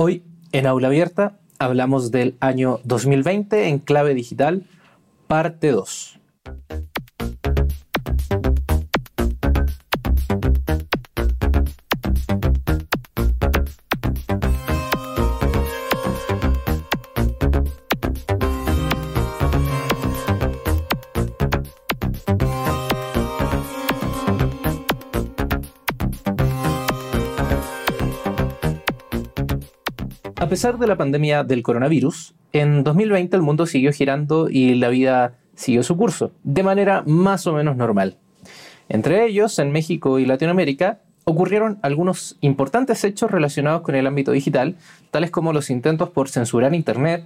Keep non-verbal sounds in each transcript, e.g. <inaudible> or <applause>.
Hoy, en Aula Abierta, hablamos del año 2020 en clave digital, parte 2. Pesar de la pandemia del coronavirus, en 2020 el mundo siguió girando y la vida siguió su curso, de manera más o menos normal. Entre ellos, en México y Latinoamérica, ocurrieron algunos importantes hechos relacionados con el ámbito digital, tales como los intentos por censurar Internet,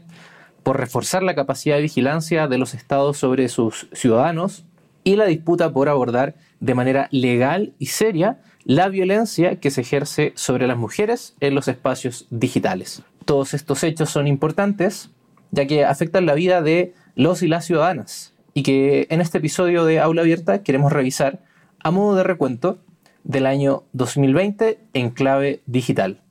por reforzar la capacidad de vigilancia de los estados sobre sus ciudadanos y la disputa por abordar de manera legal y seria la violencia que se ejerce sobre las mujeres en los espacios digitales. Todos estos hechos son importantes ya que afectan la vida de los y las ciudadanas y que en este episodio de Aula Abierta queremos revisar a modo de recuento del año 2020 en clave digital.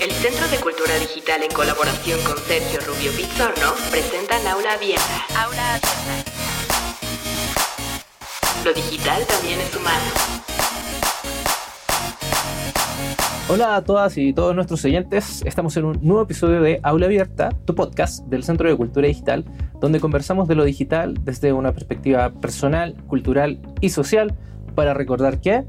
El Centro de Cultura Digital en colaboración con Sergio Rubio Pizzorno presentan Aula Abierta. Aula Abierta. Lo digital también es humano. Hola a todas y todos nuestros oyentes, estamos en un nuevo episodio de Aula Abierta, tu podcast del Centro de Cultura Digital, donde conversamos de lo digital desde una perspectiva personal, cultural y social para recordar que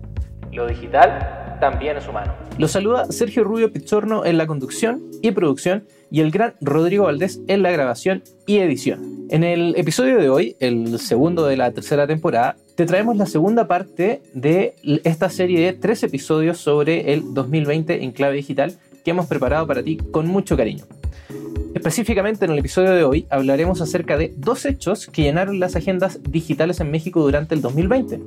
lo digital también es humano. Los saluda Sergio Rubio Pichorno en la conducción y producción y el gran Rodrigo Valdés en la grabación y edición. En el episodio de hoy, el segundo de la tercera temporada, te traemos la segunda parte de esta serie de tres episodios sobre el 2020 en clave digital que hemos preparado para ti con mucho cariño. Específicamente en el episodio de hoy hablaremos acerca de dos hechos que llenaron las agendas digitales en México durante el 2020.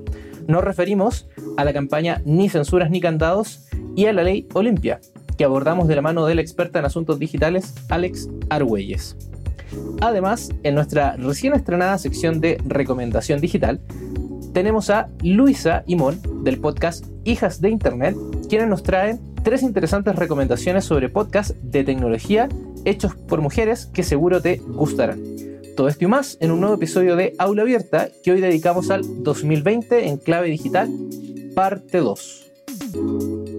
Nos referimos a la campaña Ni censuras ni candados y a la ley Olimpia, que abordamos de la mano de la experta en asuntos digitales Alex Argüelles. Además, en nuestra recién estrenada sección de recomendación digital, tenemos a Luisa Imón del podcast Hijas de Internet, quienes nos traen tres interesantes recomendaciones sobre podcasts de tecnología hechos por mujeres que seguro te gustarán. Todo esto y más en un nuevo episodio de Aula Abierta que hoy dedicamos al 2020 en clave digital, parte 2.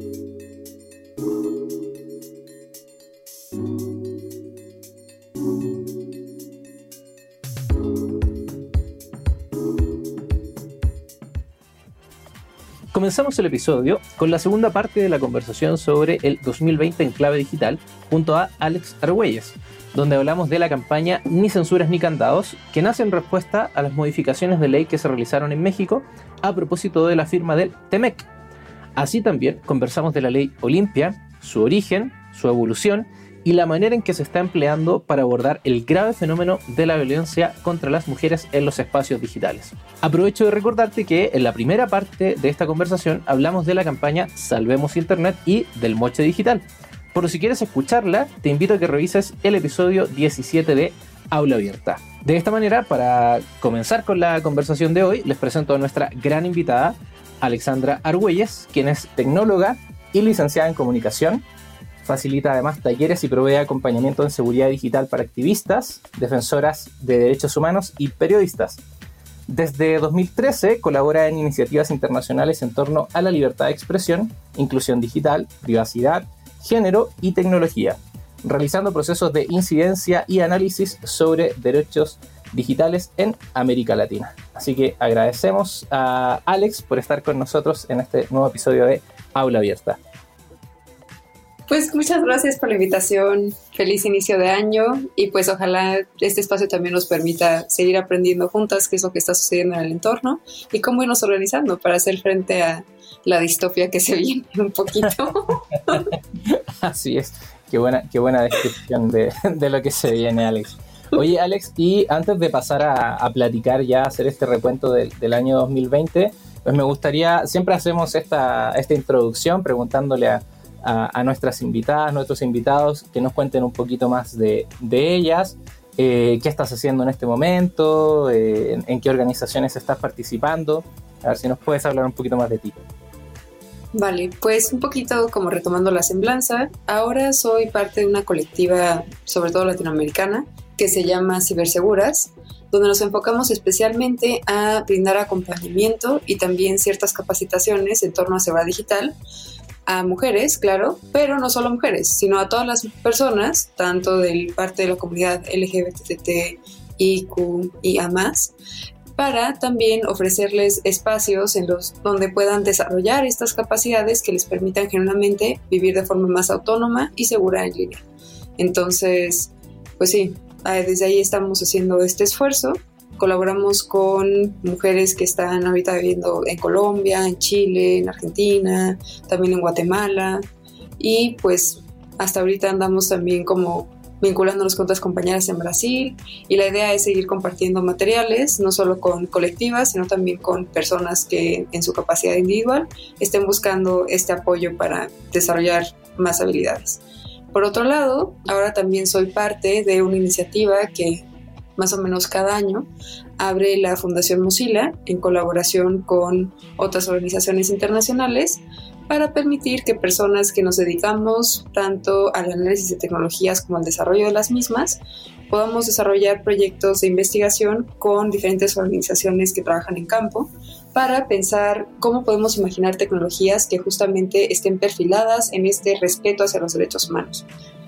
Comenzamos el episodio con la segunda parte de la conversación sobre el 2020 en clave digital junto a Alex Argüelles, donde hablamos de la campaña Ni censuras ni candados, que nace en respuesta a las modificaciones de ley que se realizaron en México a propósito de la firma del TEMEC. Así también conversamos de la ley Olimpia, su origen, su evolución y la manera en que se está empleando para abordar el grave fenómeno de la violencia contra las mujeres en los espacios digitales. Aprovecho de recordarte que en la primera parte de esta conversación hablamos de la campaña Salvemos Internet y del moche digital. Por si quieres escucharla, te invito a que revises el episodio 17 de Aula Abierta. De esta manera, para comenzar con la conversación de hoy, les presento a nuestra gran invitada, Alexandra Argüelles, quien es tecnóloga y licenciada en comunicación Facilita además talleres y provee acompañamiento en seguridad digital para activistas, defensoras de derechos humanos y periodistas. Desde 2013 colabora en iniciativas internacionales en torno a la libertad de expresión, inclusión digital, privacidad, género y tecnología, realizando procesos de incidencia y análisis sobre derechos digitales en América Latina. Así que agradecemos a Alex por estar con nosotros en este nuevo episodio de Aula Abierta. Pues muchas gracias por la invitación, feliz inicio de año y pues ojalá este espacio también nos permita seguir aprendiendo juntas qué es lo que está sucediendo en el entorno y cómo irnos organizando para hacer frente a la distopia que se <laughs> viene un poquito. <laughs> Así es, qué buena, qué buena descripción de, lo que se viene, Alex. Oye, Alex, y antes de pasar a, platicar ya, hacer este recuento del año 2020, pues me gustaría, siempre hacemos esta, esta introducción preguntándole a a, nuestras invitadas, nuestros invitados, que nos cuenten un poquito más de, ellas, eh, qué estás haciendo en este momento, eh, en, qué organizaciones estás participando. A ver si nos puedes hablar un poquito más de ti. Vale, pues un poquito como retomando la semblanza, ahora soy parte de una colectiva, sobre todo latinoamericana, que se llama Ciberseguras, donde nos enfocamos especialmente a brindar acompañamiento y también ciertas capacitaciones en torno a seguridad digital a mujeres, claro, pero no solo a mujeres, sino a todas las personas, tanto de parte de la comunidad LGBTIQ y a más, para también ofrecerles espacios en los donde puedan desarrollar estas capacidades que les permitan generalmente vivir de forma más autónoma y segura en línea. Entonces, pues sí, desde ahí estamos haciendo este esfuerzo. Colaboramos con mujeres que están ahorita viviendo en Colombia, en Chile, en Argentina, también en Guatemala. Y pues hasta ahorita andamos también como vinculándonos con otras compañeras en Brasil y la idea es seguir compartiendo materiales, no solo con colectivas, sino también con personas que en su capacidad individual estén buscando este apoyo para desarrollar más habilidades. Por otro lado, ahora también soy parte de una iniciativa que más o menos cada año abre la Fundación Mozilla en colaboración con otras organizaciones internacionales para permitir que personas que nos dedicamos tanto al análisis de tecnologías como al desarrollo de las mismas podamos desarrollar proyectos de investigación con diferentes organizaciones que trabajan en campo para pensar cómo podemos imaginar tecnologías que justamente estén perfiladas en este respeto hacia los derechos humanos.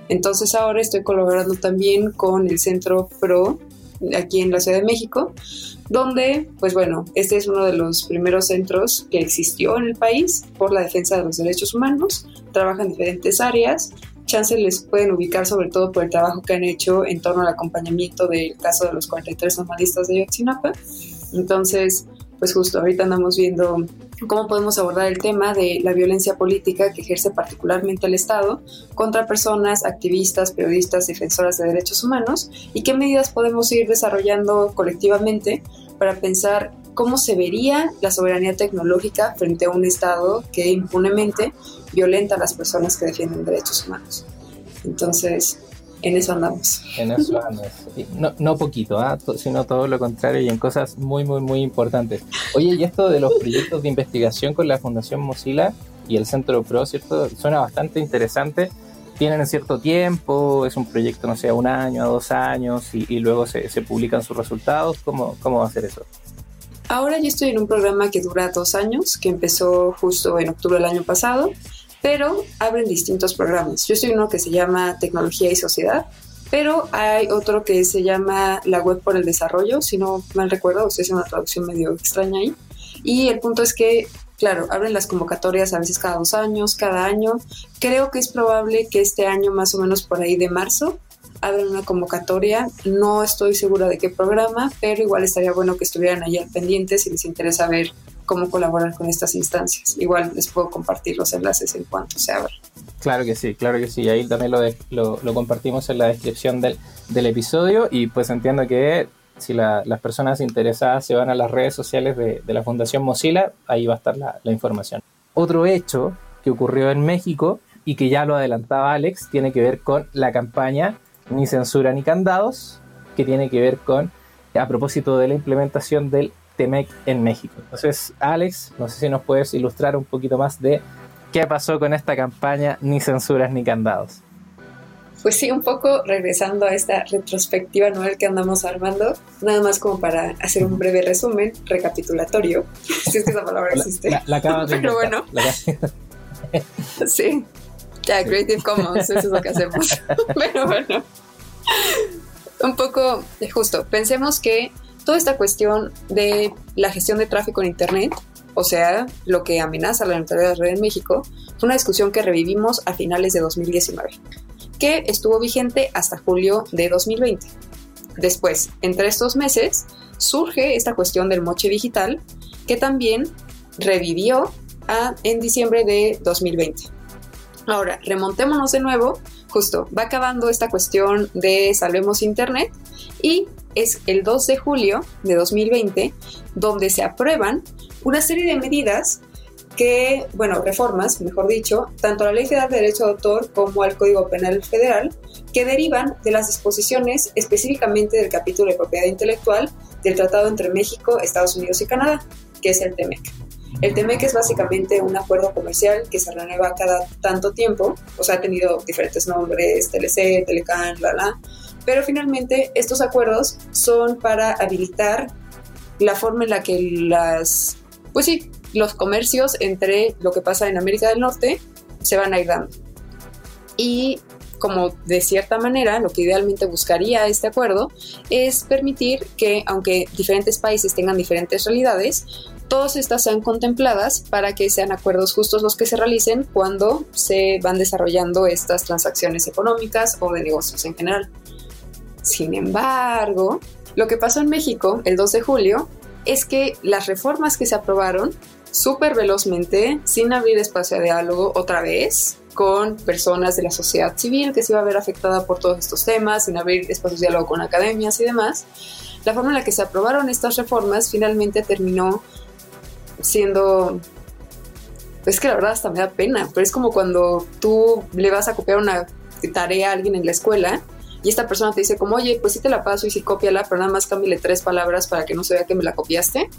Entonces ahora estoy colaborando también con el Centro PRO aquí en la Ciudad de México, donde, pues bueno, este es uno de los primeros centros que existió en el país por la defensa de los derechos humanos, trabaja en diferentes áreas, chances les pueden ubicar sobre todo por el trabajo que han hecho en torno al acompañamiento del caso de los 43 normalistas de Yotzinapa. Entonces, pues justo ahorita andamos viendo cómo podemos abordar el tema de la violencia política que ejerce particularmente el Estado contra personas, activistas, periodistas, defensoras de derechos humanos y qué medidas podemos ir desarrollando colectivamente para pensar cómo se vería la soberanía tecnológica frente a un Estado que impunemente violenta a las personas que defienden derechos humanos. Entonces, en eso andamos. En eso <laughs> andamos. No, no poquito, ¿ah? sino todo lo contrario y en cosas muy, muy, muy importantes. Oye, y esto de los proyectos de investigación con la Fundación Mozilla y el Centro Pro, ¿cierto? Suena bastante interesante. Tienen cierto tiempo, es un proyecto, no sé, un año, dos años, y, luego se, se, publican sus resultados. ¿Cómo, ¿Cómo va a ser eso? Ahora yo estoy en un programa que dura dos años, que empezó justo en octubre del año pasado pero abren distintos programas. Yo en uno que se llama Tecnología y Sociedad, pero hay otro que se llama La Web por el Desarrollo, si no mal recuerdo, o sea, es una traducción medio extraña ahí. Y el punto es que, claro, abren las convocatorias a veces cada dos años, cada año. Creo que es probable que este año, más o menos por ahí de marzo, abren una convocatoria. No estoy segura de qué programa, pero igual estaría bueno que estuvieran ahí al pendiente si les interesa ver cómo colaborar con estas instancias. Igual les puedo compartir los enlaces en cuanto se abra. Claro que sí, claro que sí. Ahí también lo, lo, compartimos en la descripción del, del, episodio y pues entiendo que si las personas interesadas se van a las redes sociales de, de la Fundación Mozilla, ahí va a estar la, la información. Otro hecho que ocurrió en México y que ya lo adelantaba Alex, tiene que ver con la campaña Ni censura ni candados, que tiene que ver con, a propósito de la implementación del TEMEC en México. Entonces, Alex, no sé si nos puedes ilustrar un poquito más de qué pasó con esta campaña Ni censuras ni candados. Pues sí, un poco regresando a esta retrospectiva anual que andamos armando, nada más como para hacer un breve resumen, recapitulatorio, <laughs> si es que esa palabra existe. La, la de <laughs> Pero bueno. <laughs> sí, ya, Creative Commons, eso es lo que hacemos. Pero bueno, un poco justo, pensemos que toda esta cuestión de la gestión de tráfico en Internet, o sea, lo que amenaza la neutralidad de la red en México, fue una discusión que revivimos a finales de 2019, que estuvo vigente hasta julio de 2020. Después, entre estos meses, surge esta cuestión del moche digital, que también revivió en diciembre de 2020. Ahora, remontémonos de nuevo, justo va acabando esta cuestión de Salvemos Internet y es el 2 de julio de 2020, donde se aprueban una serie de medidas que, bueno, reformas, mejor dicho, tanto a la Ley Federal de Derecho de Autor como al Código Penal Federal, que derivan de las disposiciones específicamente del capítulo de propiedad intelectual del Tratado entre México, Estados Unidos y Canadá, que es el TEMEC. El TEMEC es básicamente un acuerdo comercial que se renueva cada tanto tiempo, o sea, ha tenido diferentes nombres, TLC, Telecan, la la, pero finalmente estos acuerdos son para habilitar la forma en la que las, pues sí, los comercios entre lo que pasa en América del Norte se van a ir dando. Y como de cierta manera lo que idealmente buscaría este acuerdo es permitir que, aunque diferentes países tengan diferentes realidades, todas estas sean contempladas para que sean acuerdos justos los que se realicen cuando se van desarrollando estas transacciones económicas o de negocios en general. Sin embargo, lo que pasó en México el 2 de julio es que las reformas que se aprobaron súper velozmente, sin abrir espacio a diálogo otra vez, con personas de la sociedad civil que se iba a ver afectada por todos estos temas, sin abrir espacios de diálogo con academias y demás. La forma en la que se aprobaron estas reformas finalmente terminó siendo es que la verdad hasta me da pena, pero es como cuando tú le vas a copiar una tarea a alguien en la escuela y esta persona te dice como, oye, pues sí te la paso y sí cópiala, pero nada más cámbiale tres palabras para que no se vea que me la copiaste.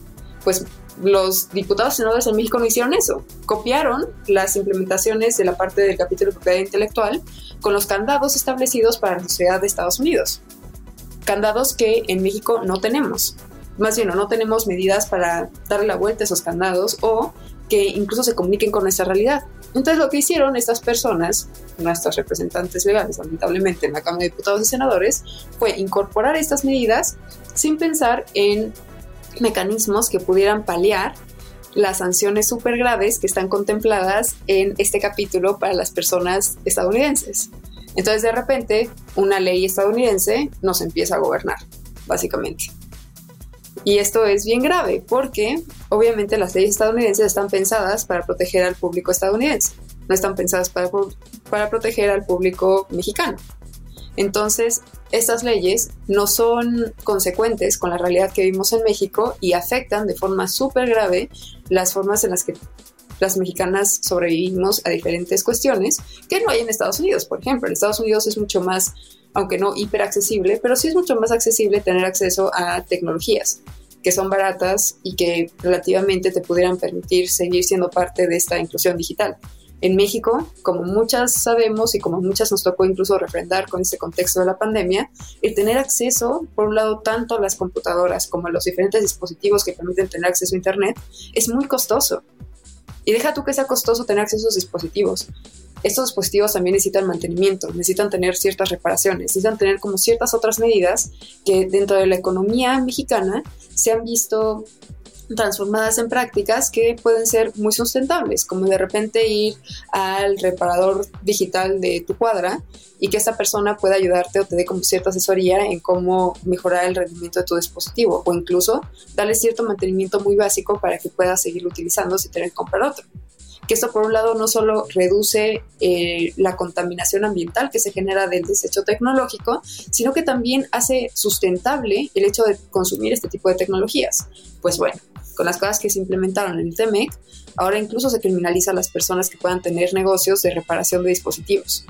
Pues los diputados senadores en México no hicieron eso. Copiaron las implementaciones de la parte del capítulo de propiedad intelectual con los candados establecidos para la sociedad de Estados Unidos. Candados que en México no tenemos. Más bien, no tenemos medidas para darle la vuelta a esos candados o que incluso se comuniquen con nuestra realidad. Entonces lo que hicieron estas personas, nuestros representantes legales, lamentablemente en la Cámara de Diputados y Senadores, fue incorporar estas medidas sin pensar en mecanismos que pudieran paliar las sanciones súper graves que están contempladas en este capítulo para las personas estadounidenses. Entonces de repente una ley estadounidense nos empieza a gobernar, básicamente. Y esto es bien grave porque obviamente las leyes estadounidenses están pensadas para proteger al público estadounidense, no están pensadas para, para proteger al público mexicano. Entonces, estas leyes no son consecuentes con la realidad que vivimos en México y afectan de forma súper grave las formas en las que las mexicanas sobrevivimos a diferentes cuestiones que no hay en Estados Unidos. Por ejemplo, en Estados Unidos es mucho más, aunque no hiper accesible, pero sí es mucho más accesible tener acceso a tecnologías que son baratas y que relativamente te pudieran permitir seguir siendo parte de esta inclusión digital en México, como muchas sabemos y como muchas nos tocó incluso refrendar con este contexto de la pandemia, el tener acceso, por un lado, tanto a las computadoras como a los diferentes dispositivos que permiten tener acceso a Internet, es muy costoso. Y deja tú que sea costoso tener acceso a esos dispositivos. Estos dispositivos también necesitan mantenimiento, necesitan tener ciertas reparaciones, necesitan tener como ciertas otras medidas que dentro de la economía mexicana se han visto transformadas en prácticas que pueden ser muy sustentables, como de repente ir al reparador digital de tu cuadra y que esta persona pueda ayudarte o te dé como cierta asesoría en cómo mejorar el rendimiento de tu dispositivo o incluso darle cierto mantenimiento muy básico para que puedas seguir utilizando sin tener que comprar otro que esto por un lado no solo reduce eh, la contaminación ambiental que se genera del desecho tecnológico, sino que también hace sustentable el hecho de consumir este tipo de tecnologías. Pues bueno, con las cosas que se implementaron en el TEMEC, ahora incluso se criminaliza a las personas que puedan tener negocios de reparación de dispositivos.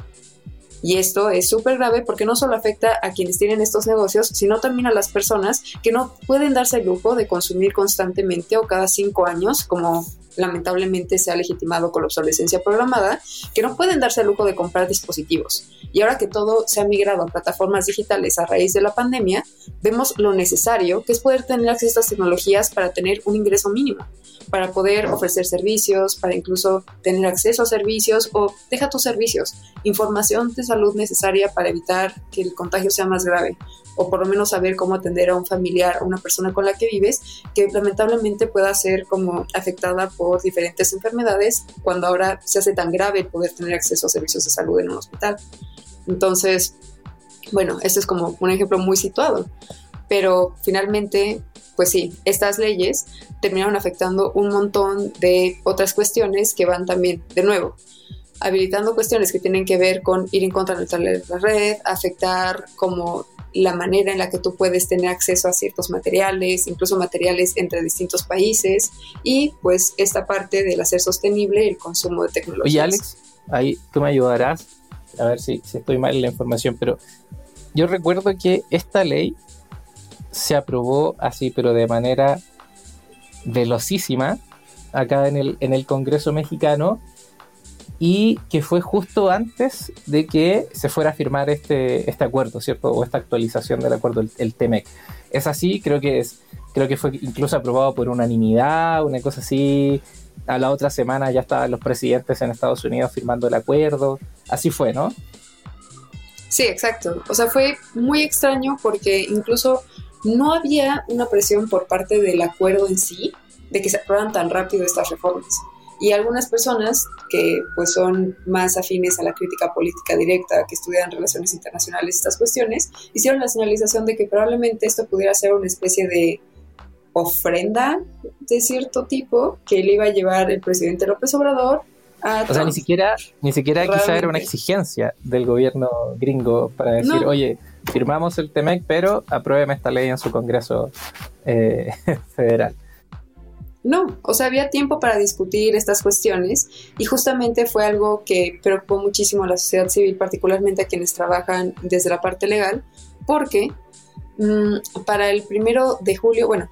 Y esto es súper grave porque no solo afecta a quienes tienen estos negocios, sino también a las personas que no pueden darse el lujo de consumir constantemente o cada cinco años, como lamentablemente se ha legitimado con la obsolescencia programada, que no pueden darse el lujo de comprar dispositivos. Y ahora que todo se ha migrado a plataformas digitales a raíz de la pandemia, vemos lo necesario que es poder tener acceso a estas tecnologías para tener un ingreso mínimo, para poder ofrecer servicios, para incluso tener acceso a servicios o deja tus servicios, información de salud necesaria para evitar que el contagio sea más grave o por lo menos saber cómo atender a un familiar o una persona con la que vives que lamentablemente pueda ser como afectada por diferentes enfermedades cuando ahora se hace tan grave poder tener acceso a servicios de salud en un hospital. Entonces, bueno, esto es como un ejemplo muy situado, pero finalmente, pues sí, estas leyes terminaron afectando un montón de otras cuestiones que van también, de nuevo, habilitando cuestiones que tienen que ver con ir en contra de la red, afectar como la manera en la que tú puedes tener acceso a ciertos materiales, incluso materiales entre distintos países, y pues esta parte del hacer sostenible el consumo de tecnología. Oye, Alex, ahí tú me ayudarás, a ver si, si estoy mal en la información, pero yo recuerdo que esta ley se aprobó así, pero de manera velocísima, acá en el, en el Congreso mexicano y que fue justo antes de que se fuera a firmar este, este acuerdo, ¿cierto? O esta actualización del acuerdo, el, el TEMEC. Es así, creo que es, creo que fue incluso aprobado por unanimidad, una cosa así. A la otra semana ya estaban los presidentes en Estados Unidos firmando el acuerdo. Así fue, ¿no? Sí, exacto. O sea, fue muy extraño porque incluso no había una presión por parte del acuerdo en sí de que se aprueban tan rápido estas reformas. Y algunas personas que pues son más afines a la crítica política directa, que estudian relaciones internacionales, estas cuestiones, hicieron la señalización de que probablemente esto pudiera ser una especie de ofrenda de cierto tipo que le iba a llevar el presidente López Obrador o sea, ni siquiera, ni siquiera quizá era una exigencia del gobierno gringo para decir, oye, firmamos el TEMEC, pero apruébeme esta ley en su Congreso eh, <laughs> federal. No, o sea, había tiempo para discutir estas cuestiones y justamente fue algo que preocupó muchísimo a la sociedad civil, particularmente a quienes trabajan desde la parte legal, porque mm, para el primero de julio, bueno,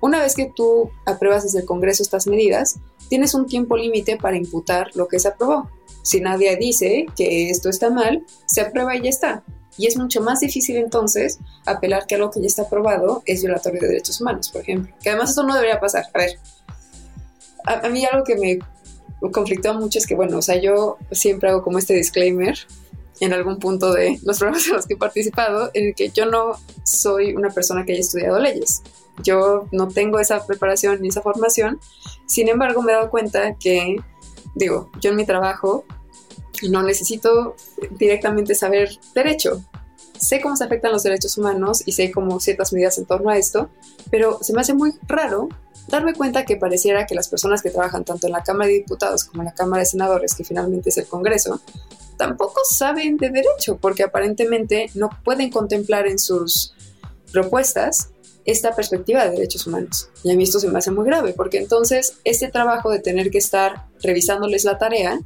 una vez que tú apruebas desde el Congreso estas medidas, tienes un tiempo límite para imputar lo que se aprobó. Si nadie dice que esto está mal, se aprueba y ya está. Y es mucho más difícil entonces apelar que algo que ya está aprobado es violatorio de derechos humanos, por ejemplo. Que además eso no debería pasar. A ver, a, mí algo que me conflictó mucho es que, bueno, o sea, yo siempre hago como este disclaimer en algún punto de <laughs> los programas en los que he participado, en el que yo no soy una persona que haya estudiado leyes. Yo no tengo esa preparación ni esa formación. Sin embargo, me he dado cuenta que, digo, yo en mi trabajo no necesito directamente saber derecho. Sé cómo se afectan los derechos humanos y sé cómo ciertas medidas en torno a esto, pero se me hace muy raro darme cuenta que pareciera que las personas que trabajan tanto en la Cámara de Diputados como en la Cámara de Senadores, que finalmente es el Congreso, tampoco saben de derecho, porque aparentemente no pueden contemplar en sus propuestas esta perspectiva de derechos humanos. Y a mí esto se me hace muy grave, porque entonces este trabajo de tener que estar revisándoles la tarea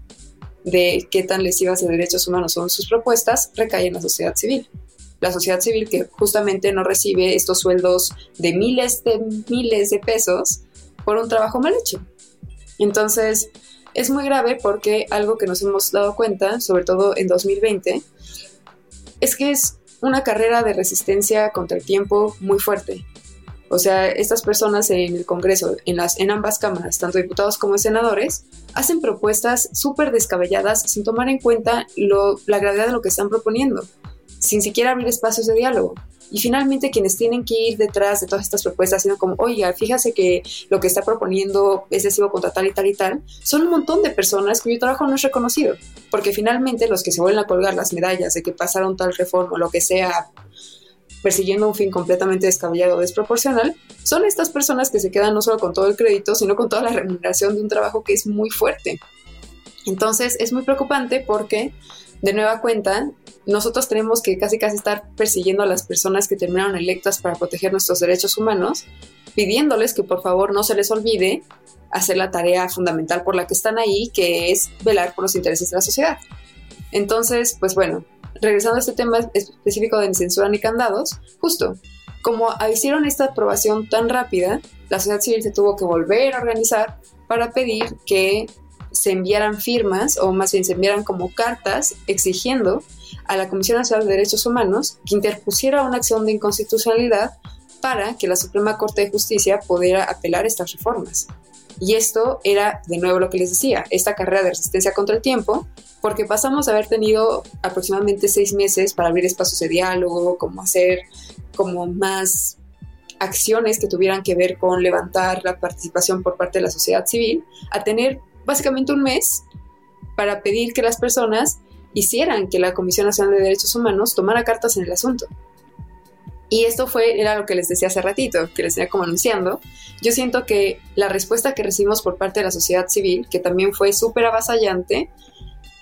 de qué tan lesivas de derechos humanos son sus propuestas recae en la sociedad civil. La sociedad civil que justamente no recibe estos sueldos de miles de miles de pesos por un trabajo mal hecho. Entonces, es muy grave porque algo que nos hemos dado cuenta, sobre todo en 2020, es que es una carrera de resistencia contra el tiempo muy fuerte. O sea, estas personas en el Congreso, en, las, en ambas cámaras, tanto diputados como senadores, hacen propuestas súper descabelladas sin tomar en cuenta la gravedad de lo que están proponiendo, sin siquiera abrir espacios de diálogo. Y finalmente quienes tienen que ir detrás de todas estas propuestas, sino como, oiga, fíjase que lo que está proponiendo es lesivo contra tal y tal y tal, son un montón de personas cuyo trabajo no es reconocido. Porque finalmente los que se vuelven a colgar las medallas de que pasaron tal reforma o lo que sea, persiguiendo un fin completamente descabellado o desproporcional, son estas personas que se quedan no solo con todo el crédito, sino con toda la remuneración de un trabajo que es muy fuerte. Entonces es muy preocupante porque, de nueva cuenta, nosotros tenemos que casi casi estar persiguiendo a las personas que terminaron electas para proteger nuestros derechos humanos, pidiéndoles que por favor no se les olvide hacer la tarea fundamental por la que están ahí, que es velar por los intereses de la sociedad. Entonces, pues bueno, regresando a este tema específico de censura ni candados, justo como hicieron esta aprobación tan rápida, la sociedad civil se tuvo que volver a organizar para pedir que se enviaran firmas, o más bien se enviaran como cartas exigiendo a la Comisión Nacional de Derechos Humanos que interpusiera una acción de inconstitucionalidad para que la Suprema Corte de Justicia pudiera apelar estas reformas. Y esto era, de nuevo, lo que les decía, esta carrera de resistencia contra el tiempo, porque pasamos a haber tenido aproximadamente seis meses para abrir espacios de diálogo, como hacer como más acciones que tuvieran que ver con levantar la participación por parte de la sociedad civil, a tener básicamente un mes para pedir que las personas hicieran que la Comisión Nacional de Derechos Humanos tomara cartas en el asunto. Y esto fue, era lo que les decía hace ratito, que les tenía como anunciando. Yo siento que la respuesta que recibimos por parte de la sociedad civil, que también fue súper avasallante,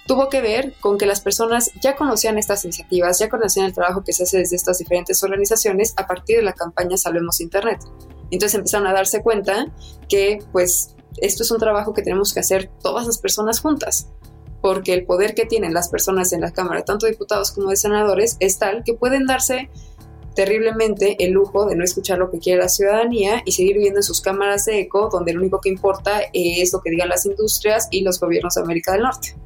tuvo que ver con que las personas ya conocían estas iniciativas, ya conocían el trabajo que se hace desde estas diferentes organizaciones a partir de la campaña Salvemos Internet. Entonces empezaron a darse cuenta que pues esto es un trabajo que tenemos que hacer todas las personas juntas porque el poder que tienen las personas en la Cámara, tanto diputados como de senadores, es tal que pueden darse terriblemente el lujo de no escuchar lo que quiere la ciudadanía y seguir viviendo en sus cámaras de eco, donde lo único que importa es lo que digan las industrias y los gobiernos de América del Norte.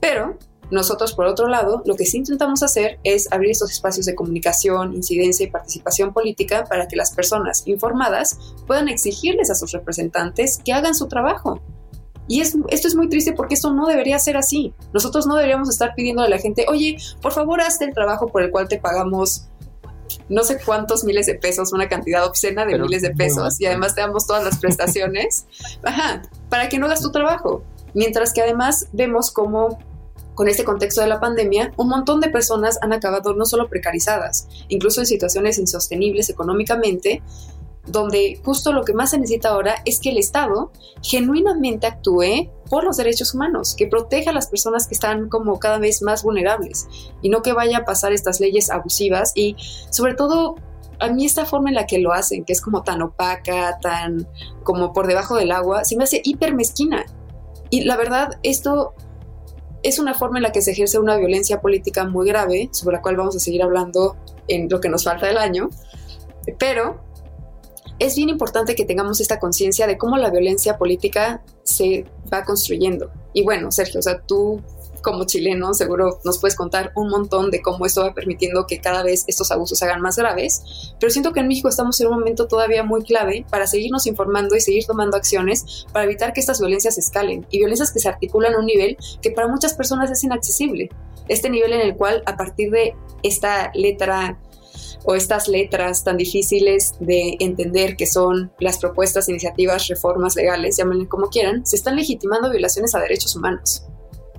Pero nosotros, por otro lado, lo que sí intentamos hacer es abrir estos espacios de comunicación, incidencia y participación política para que las personas informadas puedan exigirles a sus representantes que hagan su trabajo. Y esto es muy triste porque esto no debería ser así. Nosotros no deberíamos estar pidiendo a la gente, oye, por favor, hazte el trabajo por el cual te pagamos no sé cuántos miles de pesos, una cantidad obscena de miles de pesos, y además te damos todas las <laughs> prestaciones, ajá, para que no hagas tu trabajo. Mientras que además vemos cómo con este contexto de la pandemia, un montón de personas han acabado no solo precarizadas, incluso en situaciones insostenibles económicamente, donde justo lo que más se necesita ahora es que el Estado genuinamente actúe por los derechos humanos, que proteja a las personas que están como cada vez más vulnerables y no que vaya a pasar estas leyes abusivas y sobre todo a mí esta forma en la que lo hacen, que es como tan opaca, tan como por debajo del agua, se me hace hiper mezquina. Y la verdad, esto es una forma en la que se ejerce una violencia política muy grave, sobre la cual vamos a seguir hablando en lo que nos falta del año, pero es bien importante que tengamos esta conciencia de cómo la violencia política se va construyendo. Y bueno, Sergio, o sea, tú como chileno seguro nos puedes contar un montón de cómo esto va permitiendo que cada vez estos abusos se hagan más graves, pero siento que en México estamos en un momento todavía muy clave para seguirnos informando y seguir tomando acciones para evitar que estas violencias escalen y violencias que se articulan a un nivel que para muchas personas es inaccesible. Este nivel en el cual a partir de esta letra o estas letras tan difíciles de entender que son las propuestas, iniciativas, reformas legales, llámenle como quieran, se están legitimando violaciones a derechos humanos.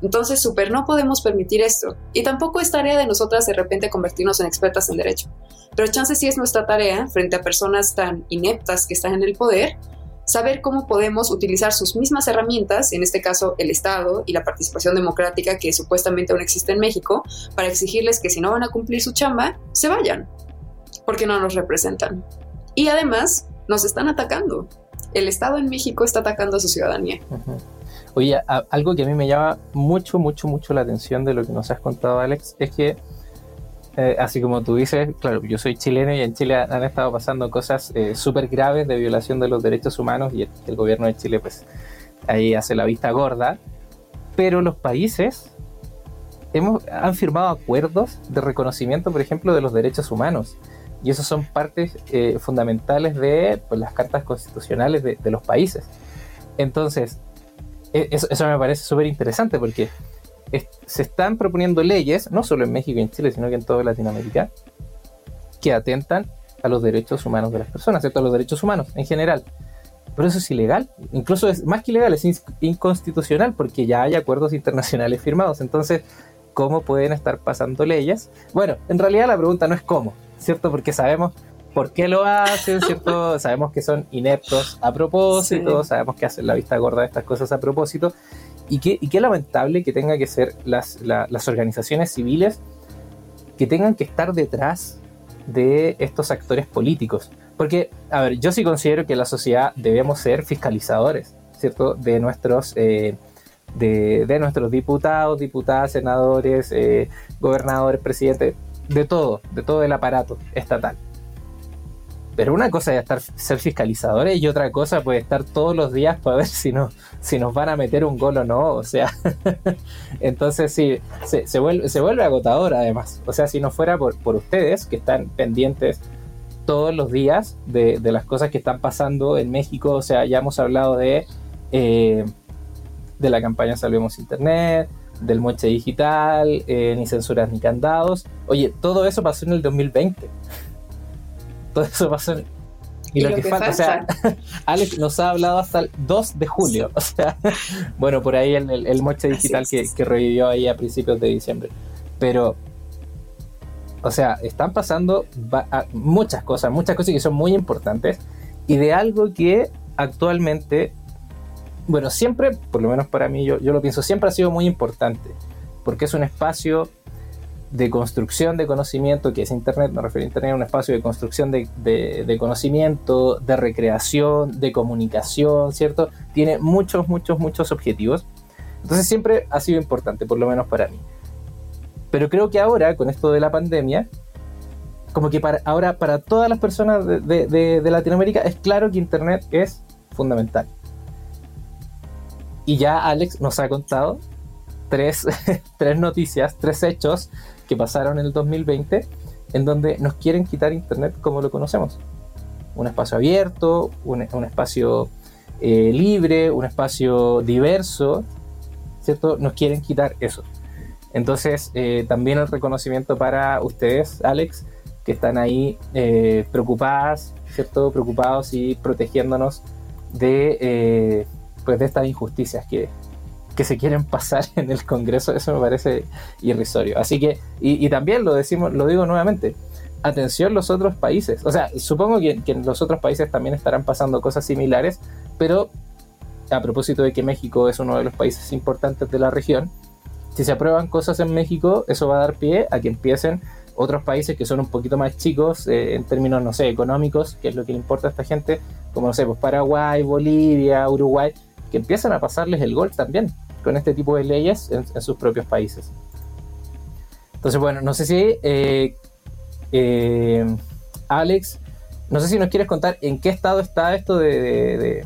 Entonces, súper, no podemos permitir esto. Y tampoco es tarea de nosotras de repente convertirnos en expertas en derecho. Pero chance sí es nuestra tarea, frente a personas tan ineptas que están en el poder, saber cómo podemos utilizar sus mismas herramientas, en este caso el Estado y la participación democrática que supuestamente aún existe en México, para exigirles que si no van a cumplir su chamba, se vayan porque no nos representan. Y además nos están atacando. El Estado en México está atacando a su ciudadanía. Oye, algo que a mí me llama mucho, mucho, mucho la atención de lo que nos has contado, Alex, es que, eh, así como tú dices, claro, yo soy chileno y en Chile han estado pasando cosas eh, súper graves de violación de los derechos humanos y el, gobierno de Chile, pues, ahí hace la vista gorda, pero los países hemos, han firmado acuerdos de reconocimiento, por ejemplo, de los derechos humanos. Y esos son partes eh, fundamentales de pues, las cartas constitucionales de, los países. Entonces, e, eso, me parece súper interesante porque se están proponiendo leyes, no solo en México y en Chile, sino que en toda Latinoamérica, que atentan a los derechos humanos de las personas, ¿cierto? A los derechos humanos en general. Pero eso es ilegal, incluso es más que ilegal, es inconstitucional porque ya hay acuerdos internacionales firmados. Entonces, ¿cómo pueden estar pasando leyes? Bueno, en realidad la pregunta no es cómo, ¿cierto? Porque sabemos por qué lo hacen, ¿cierto? <laughs> sabemos que son ineptos a propósito, sabemos que hacen la vista gorda de estas cosas a propósito, y qué, y qué lamentable que tenga que ser las, las organizaciones civiles que tengan que estar detrás de estos actores políticos. Porque, a ver, yo sí considero que la sociedad debemos ser fiscalizadores, ¿cierto? De nuestros... Eh, de, de, nuestros diputados, diputadas, senadores, eh, gobernadores, presidentes, de todo, de todo el aparato estatal. Pero una cosa es estar, ser fiscalizadores y otra cosa puede estar todos los días para ver si, no, si nos van a meter un gol o no. O sea, <laughs> entonces sí, se, vuelve, se vuelve agotador además. O sea, si no fuera por, por ustedes que están pendientes todos los días de, las cosas que están pasando en México, o sea, ya hemos hablado de, eh, de la campaña Salvemos Internet, del moche digital, eh, ni censuras ni candados. Oye, todo eso pasó en el 2020. Todo eso pasó en... Y, lo, que, falta, o sea, <laughs> Alex nos ha hablado hasta el 2 de julio. <laughs> O sea, bueno, por ahí el, el, moche digital que, que, revivió ahí a principios de diciembre. Pero, o sea, están pasando muchas cosas, muchas cosas que son muy importantes y de algo que actualmente bueno, siempre, por lo menos para mí, yo, yo lo pienso, siempre ha sido muy importante, porque es un espacio de construcción de conocimiento, que es Internet, me refiero a Internet, un espacio de construcción de, de, conocimiento, de recreación, de comunicación, ¿cierto? Tiene muchos, muchos, muchos objetivos. Entonces siempre ha sido importante, por lo menos para mí. Pero creo que ahora, con esto de la pandemia, como que para, ahora para todas las personas de, Latinoamérica es claro que Internet es fundamental. Y ya Alex nos ha contado tres, <laughs> tres noticias, tres hechos que pasaron en el 2020 en donde nos quieren quitar Internet como lo conocemos. Un espacio abierto, un, espacio eh, libre, un espacio diverso, ¿cierto? Nos quieren quitar eso. Entonces, eh, también el reconocimiento para ustedes, Alex, que están ahí eh, preocupadas, ¿cierto? Preocupados y protegiéndonos de, eh, pues de estas injusticias que, que se quieren pasar <laughs> en el Congreso, eso me parece irrisorio. Así que, y, también lo decimos, lo digo nuevamente, atención los otros países. O sea, supongo que, en los otros países también estarán pasando cosas similares, pero a propósito de que México es uno de los países importantes de la región, si se aprueban cosas en México, eso va a dar pie a que empiecen otros países que son un poquito más chicos eh, en términos, no sé, económicos, que es lo que le importa a esta gente, como no sé, pues Paraguay, Bolivia, Uruguay, que empiezan a pasarles el gol también con este tipo de leyes en, sus propios países. Entonces, bueno, no sé si eh, eh, Alex, no sé si nos quieres contar en qué estado está esto de,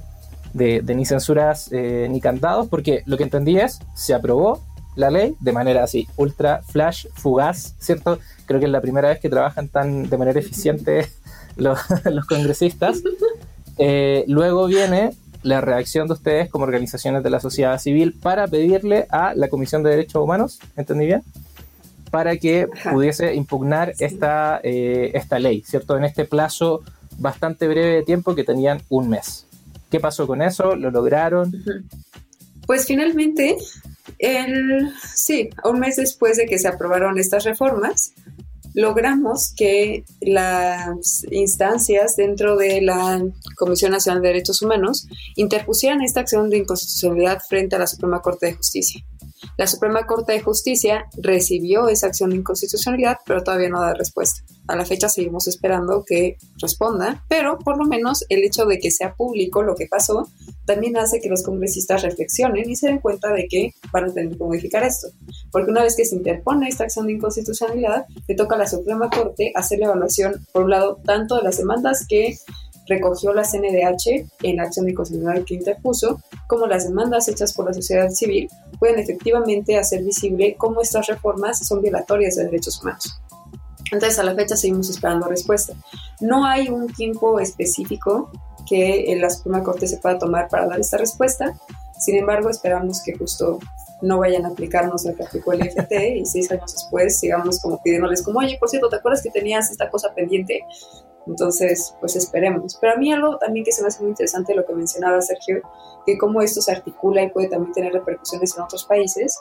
de ni censuras ni cantados, porque lo que entendí es, se aprobó la ley de manera así, ultra flash, fugaz, ¿cierto? Creo que es la primera vez que trabajan tan de manera eficiente <laughs> los, congresistas. <laughs> Eh, luego viene la reacción de ustedes como organizaciones de la sociedad civil para pedirle a la Comisión de Derechos Humanos, ¿entendí bien? Para que pudiese impugnar esta, eh, esta ley, ¿cierto? En este plazo bastante breve de tiempo que tenían un mes. ¿Qué pasó con eso? ¿Lo lograron? Pues finalmente el, sí, un mes después de que se aprobaron estas reformas, logramos que las instancias dentro de la Comisión Nacional de Derechos Humanos interpusieran esta acción de inconstitucionalidad frente a la Suprema Corte de Justicia. La Suprema Corte de Justicia recibió esa acción de inconstitucionalidad, pero todavía no da respuesta. A la fecha seguimos esperando que responda, pero por lo menos el hecho de que sea público lo que pasó también hace que los congresistas reflexionen y se den cuenta de que van a tener que modificar esto. Porque una vez que se interpone esta acción de inconstitucionalidad, le toca a la Suprema Corte hacer la evaluación, por un lado, tanto de las demandas que recogió la CNDH en la acción de inconstitucionalidad que interpuso, como las demandas hechas por la sociedad civil pueden efectivamente hacer visible cómo estas reformas son violatorias de derechos humanos. Entonces, a la fecha seguimos esperando respuesta. No hay un tiempo específico que la Suprema Corte se pueda tomar para dar esta respuesta. Sin embargo, esperamos que justo no vayan a aplicarnos lo que aplicó el IFT <laughs> y seis años después sigamos como pidiéndoles como, oye, por cierto, ¿te acuerdas que tenías esta cosa pendiente? Entonces, pues esperemos. Pero a mí algo también que se me hace muy interesante lo que mencionaba Sergio, que cómo esto se articula y puede también tener repercusiones en otros países,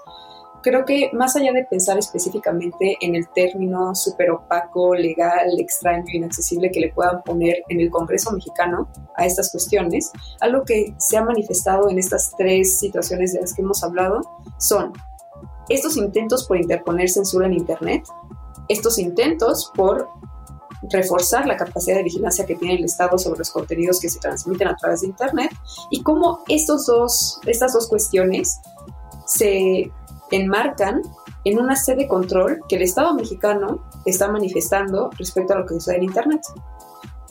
creo que más allá de pensar específicamente en el término súper opaco, legal, extraño, inaccesible que le puedan poner en el Congreso mexicano a estas cuestiones, algo que se ha manifestado en estas tres situaciones de las que hemos hablado son estos intentos por interponer censura en Internet, estos intentos por reforzar la capacidad de vigilancia que tiene el Estado sobre los contenidos que se transmiten a través de Internet y cómo estos dos, estas dos cuestiones se enmarcan en una sede de control que el Estado mexicano está manifestando respecto a lo que sucede en Internet,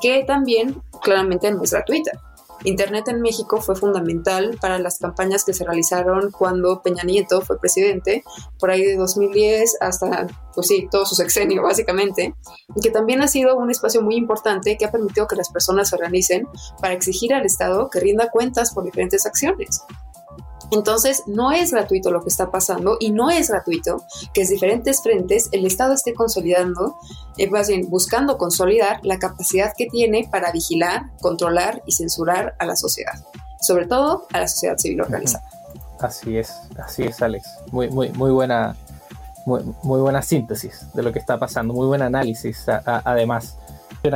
que también claramente no es gratuita. Internet en México fue fundamental para las campañas que se realizaron cuando Peña Nieto fue presidente, por ahí de 2010 hasta, pues sí, todo su sexenio básicamente, y que también ha sido un espacio muy importante que ha permitido que las personas se organicen para exigir al Estado que rinda cuentas por diferentes acciones. Entonces, no es gratuito lo que está pasando y no es gratuito que en diferentes frentes el Estado esté consolidando, eh, más bien buscando consolidar la capacidad que tiene para vigilar, controlar y censurar a la sociedad, sobre todo a la sociedad civil organizada. Así es, así es, Alex. Muy, muy, muy buena, muy, buena síntesis de lo que está pasando, muy buen análisis, además.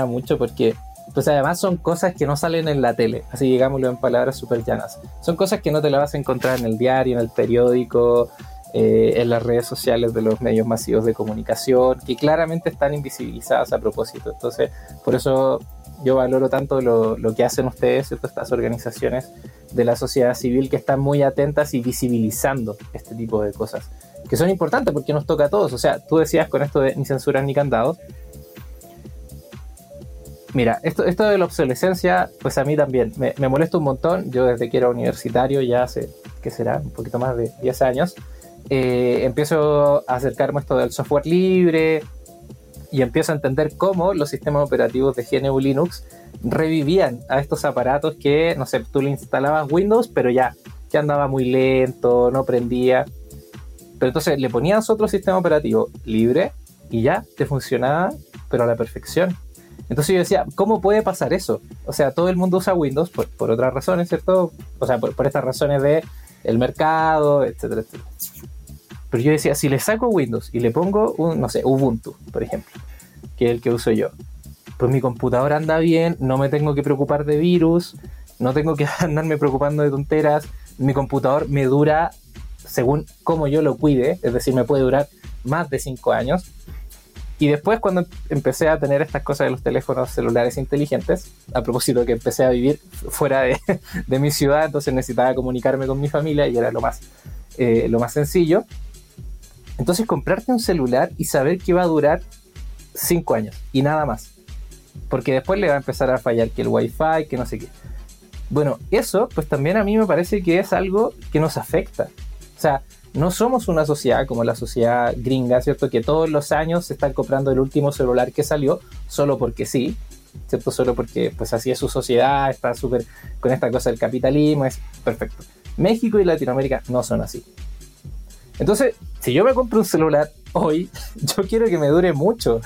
Mucho porque pues además son cosas que no salen en la tele, así digámoslo en palabras súper llanas. Son cosas que no te las vas a encontrar en el diario, en el periódico, eh, en las redes sociales de los medios masivos de comunicación, que claramente están invisibilizadas a propósito. Entonces, por eso yo valoro tanto lo, que hacen ustedes, estas organizaciones de la sociedad civil que están muy atentas y visibilizando este tipo de cosas, que son importantes porque nos toca a todos. O sea, tú decías con esto de ni censuras ni candados, Mira, esto, esto de la obsolescencia, pues a mí también me, me molesta un montón. Yo desde que era universitario, ya hace, ¿qué será? Un poquito más de 10 años, eh, empiezo a acercarme a esto del software libre y empiezo a entender cómo los sistemas operativos de GNU Linux revivían a estos aparatos que, no sé, tú le instalabas Windows, pero ya, ya andaba muy lento, no prendía. Pero entonces le ponías otro sistema operativo libre y ya te funcionaba, pero a la perfección. Entonces yo decía, ¿cómo puede pasar eso? O sea, todo el mundo usa Windows por, otras razones, ¿cierto? O sea, por, estas razones de el mercado, etcétera, etcétera. Pero yo decía, si le saco Windows y le pongo, un, no sé, Ubuntu, por ejemplo, que es el que uso yo, pues mi computador anda bien, no me tengo que preocupar de virus, no tengo que <laughs> andarme preocupando de tonteras, mi computador me dura según cómo yo lo cuide, es decir, me puede durar más de 5 años. Y después cuando empecé a tener estas cosas de los teléfonos celulares inteligentes, a propósito que empecé a vivir fuera de, <laughs> de mi ciudad, entonces necesitaba comunicarme con mi familia y era lo más, eh, lo más sencillo. Entonces comprarte un celular y saber que va a durar 5 años y nada más. Porque después le va a empezar a fallar que el wifi, que no sé qué. Bueno, eso pues también a mí me parece que es algo que nos afecta. O sea, no somos una sociedad como la sociedad gringa, ¿cierto? Que todos los años se están comprando el último celular que salió solo porque sí, ¿cierto? Solo porque pues así es su sociedad, está súper con esta cosa del capitalismo, es perfecto. México y Latinoamérica no son así. Entonces, si yo me compro un celular hoy, <laughs> yo quiero que me dure mucho.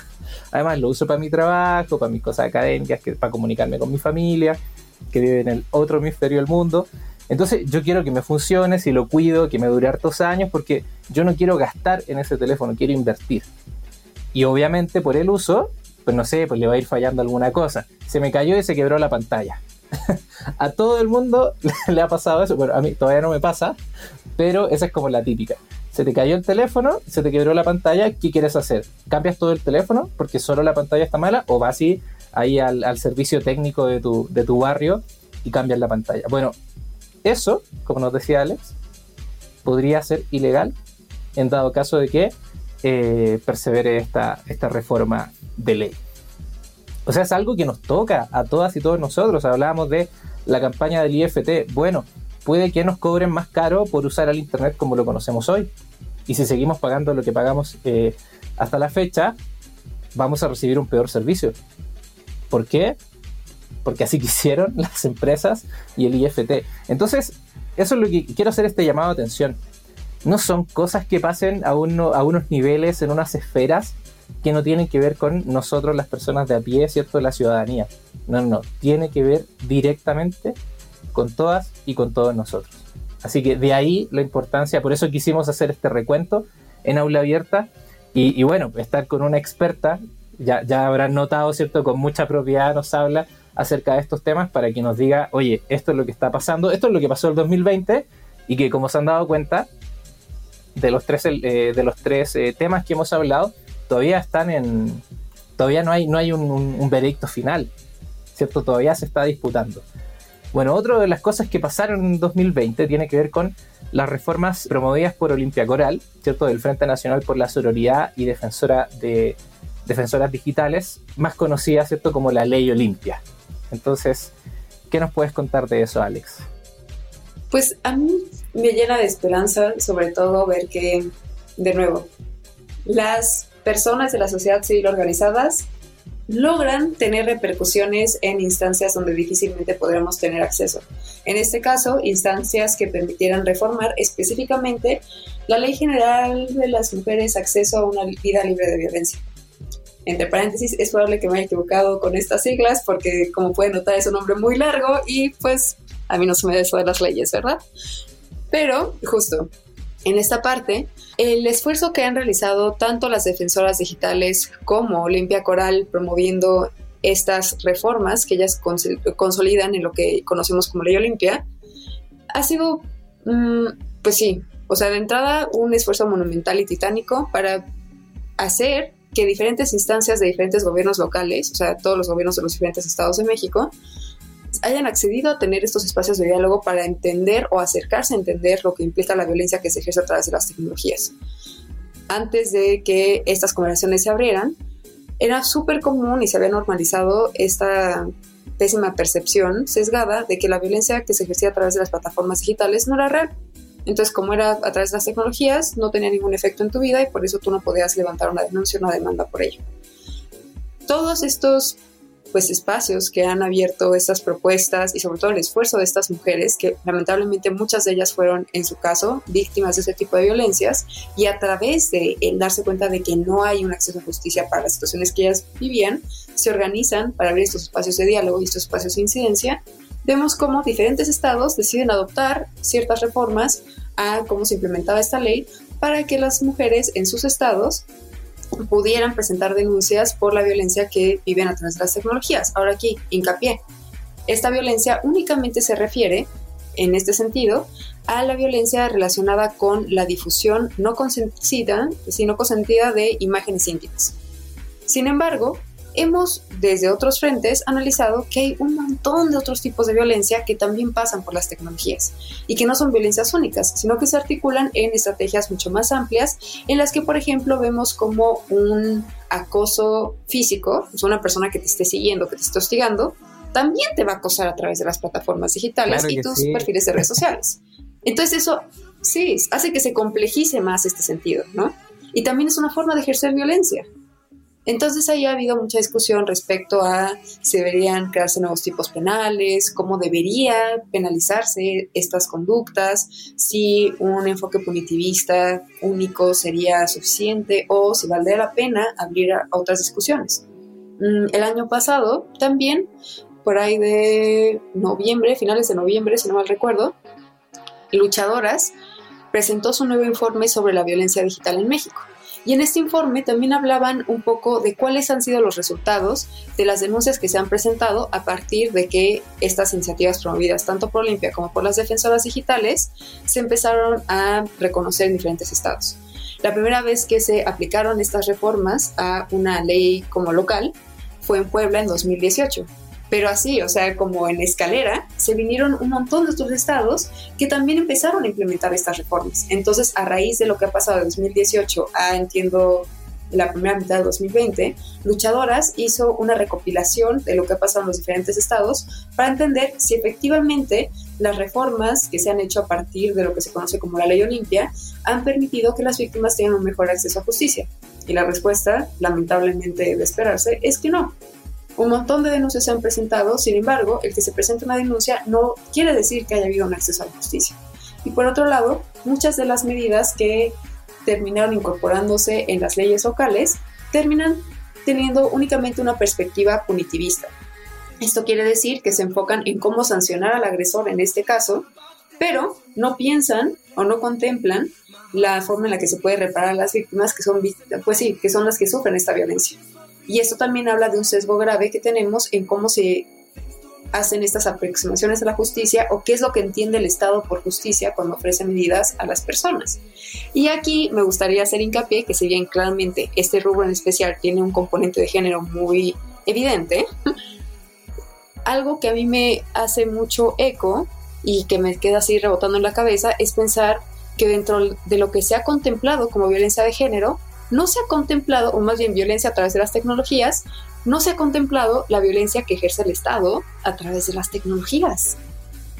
Además, lo uso para mi trabajo, para mis cosas académicas, que, para comunicarme con mi familia, que vive en el otro hemisferio del mundo. Entonces yo quiero que me funcione, si lo cuido, que me dure hartos años, porque yo no quiero gastar en ese teléfono, quiero invertir. Y obviamente por el uso, pues no sé, pues le va a ir fallando alguna cosa. Se me cayó y se quebró la pantalla. <laughs> a todo el mundo <laughs> le ha pasado eso. Bueno, a mí todavía no me pasa, pero esa es como la típica. Se te cayó el teléfono, se te quebró la pantalla, ¿qué quieres hacer? ¿Cambias todo el teléfono porque solo la pantalla está mala o vas ahí al, al servicio técnico de tu, de tu barrio y cambias la pantalla? Bueno, eso, como nos decía Alex, podría ser ilegal en dado caso de que eh, persevere esta, esta reforma de ley. O sea, es algo que nos toca a todas y todos nosotros. Hablábamos de la campaña del IFT. Bueno, puede que nos cobren más caro por usar el Internet como lo conocemos hoy. Y si seguimos pagando lo que pagamos eh, hasta la fecha, vamos a recibir un peor servicio. ¿Por qué? Porque así <laughs> quisieron las empresas y el IFT. Entonces, eso es lo que quiero hacer este llamado de atención. No son cosas que pasen a, uno, a unos niveles, en unas esferas que no tienen que ver con nosotros, las personas de a pie, ¿cierto? La ciudadanía. No, no, tiene que ver directamente con todas y con todos nosotros. Así que de ahí la importancia, por eso quisimos hacer este recuento en aula abierta y, bueno, estar con una experta, ya, ya habrán notado, ¿cierto? Con mucha propiedad nos habla acerca de estos temas para que nos diga, oye, esto es lo que está pasando, esto es lo que pasó el 2020 y que como se han dado cuenta de los tres, eh, de los tres eh, temas que hemos hablado, todavía están en, todavía no hay, no hay un, veredicto final, ¿cierto? Todavía se está disputando. Bueno, otra de las cosas que pasaron en 2020 tiene que ver con las reformas promovidas por Olimpia Coral, ¿cierto? Del Frente Nacional por la Sororidad y Defensora de Defensoras Digitales, más conocida, ¿cierto? Como la Ley Olimpia. Entonces, ¿qué nos puedes contar de eso, Alex? Pues a mí me llena de esperanza, sobre todo ver que, de nuevo, las personas de la sociedad civil organizadas logran tener repercusiones en instancias donde difícilmente podremos tener acceso. En este caso, instancias que permitieran reformar específicamente la Ley General de las Mujeres Acceso a una vida libre de violencia entre paréntesis, es probable que me haya equivocado con estas siglas porque como pueden notar es un nombre muy largo y pues a mí no se me da eso de las leyes, ¿verdad? Pero justo en esta parte, el esfuerzo que han realizado tanto las defensoras digitales como Olimpia Coral promoviendo estas reformas que ellas consolidan en lo que conocemos como Ley Olimpia, ha sido, mm, pues sí, o sea, de entrada un esfuerzo monumental y titánico para hacer que diferentes instancias de diferentes gobiernos locales, o sea, todos los gobiernos de los diferentes estados de México, hayan accedido a tener estos espacios de diálogo para entender o acercarse a entender lo que implica la violencia que se ejerce a través de las tecnologías. Antes de que estas conversaciones se abrieran, era súper común y se había normalizado esta pésima percepción sesgada de que la violencia que se ejercía a través de las plataformas digitales no era real. Entonces, como era a través de las tecnologías, no tenía ningún efecto en tu vida y por eso tú no podías levantar una denuncia o una demanda por ello. Todos estos pues espacios que han abierto estas propuestas y sobre todo el esfuerzo de estas mujeres, que lamentablemente muchas de ellas fueron en su caso víctimas de ese tipo de violencias y a través de darse cuenta de que no hay un acceso a justicia para las situaciones que ellas vivían, se organizan para abrir estos espacios de diálogo y estos espacios de incidencia. Vemos cómo diferentes estados deciden adoptar ciertas reformas a cómo se implementaba esta ley para que las mujeres en sus estados pudieran presentar denuncias por la violencia que viven a través de las tecnologías. Ahora aquí, hincapié. Esta violencia únicamente se refiere, en este sentido, a la violencia relacionada con la difusión no consentida, sino consentida de imágenes íntimas. Sin embargo, hemos desde otros frentes analizado que hay un montón de otros tipos de violencia que también pasan por las tecnologías y que no son violencias únicas, sino que se articulan en estrategias mucho más amplias en las que, por ejemplo, vemos como un acoso físico, es una persona que te esté siguiendo, que te esté hostigando, también te va a acosar a través de las plataformas digitales y tus perfiles de redes <laughs> sociales. Entonces eso sí, hace que se complejice más este sentido, ¿no? Y también es una forma de ejercer violencia. Entonces ahí ha habido mucha discusión respecto a si deberían crearse nuevos tipos penales, cómo debería penalizarse estas conductas, si un enfoque punitivista único sería suficiente o si valdría la pena abrir otras discusiones. Mm, el año pasado también, por ahí de noviembre, finales de noviembre, si no mal recuerdo, Luchadoras presentó su nuevo informe sobre la violencia digital en México. Y en este informe también hablaban un poco de cuáles han sido los resultados de las denuncias que se han presentado a partir de que estas iniciativas promovidas tanto por Olimpia como por las defensoras digitales se empezaron a reconocer en diferentes estados. La primera vez que se aplicaron estas reformas a una ley como local fue en Puebla en 2018 pero así, o sea, como en escalera, se vinieron un montón de otros estados que también empezaron a implementar estas reformas. Entonces, a raíz de lo que ha pasado de 2018 a, entiendo, la primera mitad de 2020, Luchadoras hizo una recopilación de lo que ha pasado en los diferentes estados para entender si efectivamente las reformas que se han hecho a partir de lo que se conoce como la ley Olimpia han permitido que las víctimas tengan un mejor acceso a justicia. Y la respuesta, lamentablemente de esperarse, es que no. Un montón de denuncias se han presentado, sin embargo, el que se presente una denuncia no quiere decir que haya habido un acceso a la justicia. Y por otro lado, muchas de las medidas que terminaron incorporándose en las leyes locales terminan teniendo únicamente una perspectiva punitivista. Esto quiere decir que se enfocan en cómo sancionar al agresor en este caso, pero no piensan o no contemplan la forma en la que se puede reparar a las víctimas que son, pues sí, que son las que sufren esta violencia. Y esto también habla de un sesgo grave que tenemos en cómo se hacen estas aproximaciones a la justicia o qué es lo que entiende el Estado por justicia cuando ofrece medidas a las personas. Y aquí me gustaría hacer hincapié que si bien claramente este rubro en especial tiene un componente de género muy evidente, <laughs> algo que a mí me hace mucho eco y que me queda así rebotando en la cabeza es pensar que dentro de lo que se ha contemplado como violencia de género, no se ha contemplado, o más bien violencia a través de las tecnologías, no se ha contemplado la violencia que ejerce el Estado a través de las tecnologías.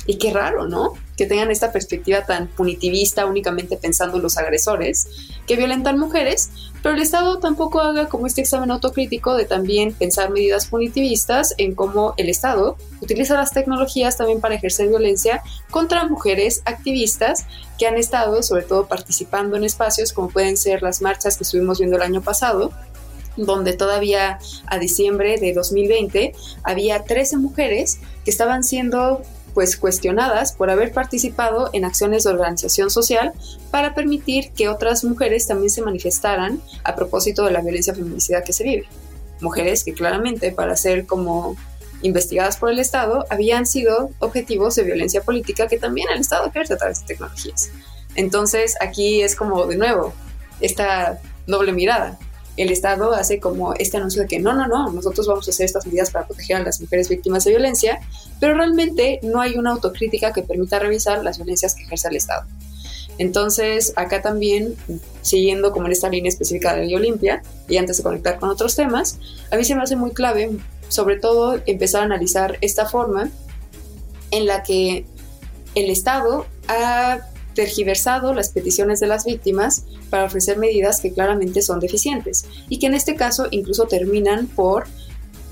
Y qué raro, ¿no? Que tengan esta perspectiva tan punitivista únicamente pensando en los agresores que violentan mujeres, pero el Estado tampoco haga como este examen autocrítico de también pensar medidas punitivistas en cómo el Estado utiliza las tecnologías también para ejercer violencia contra mujeres activistas que han estado sobre todo participando en espacios como pueden ser las marchas que estuvimos viendo el año pasado donde todavía a diciembre de 2020 había 13 mujeres que estaban siendo pues cuestionadas por haber participado en acciones de organización social para permitir que otras mujeres también se manifestaran a propósito de la violencia feminicida que se vive. Mujeres que claramente para ser como investigadas por el Estado habían sido objetivos de violencia política que también el Estado ejerce a través de tecnologías. Entonces aquí es como de nuevo esta doble mirada el Estado hace como este anuncio de que no, no, no, nosotros vamos a hacer estas medidas para proteger a las mujeres víctimas de violencia, pero realmente no hay una autocrítica que permita revisar las violencias que ejerce el Estado. Entonces, acá también, siguiendo como en esta línea específica de la Olimpia, y antes de conectar con otros temas, a mí se me hace muy clave, sobre todo, empezar a analizar esta forma en la que el Estado ha tergiversado las peticiones de las víctimas para ofrecer medidas que claramente son deficientes y que en este caso incluso terminan por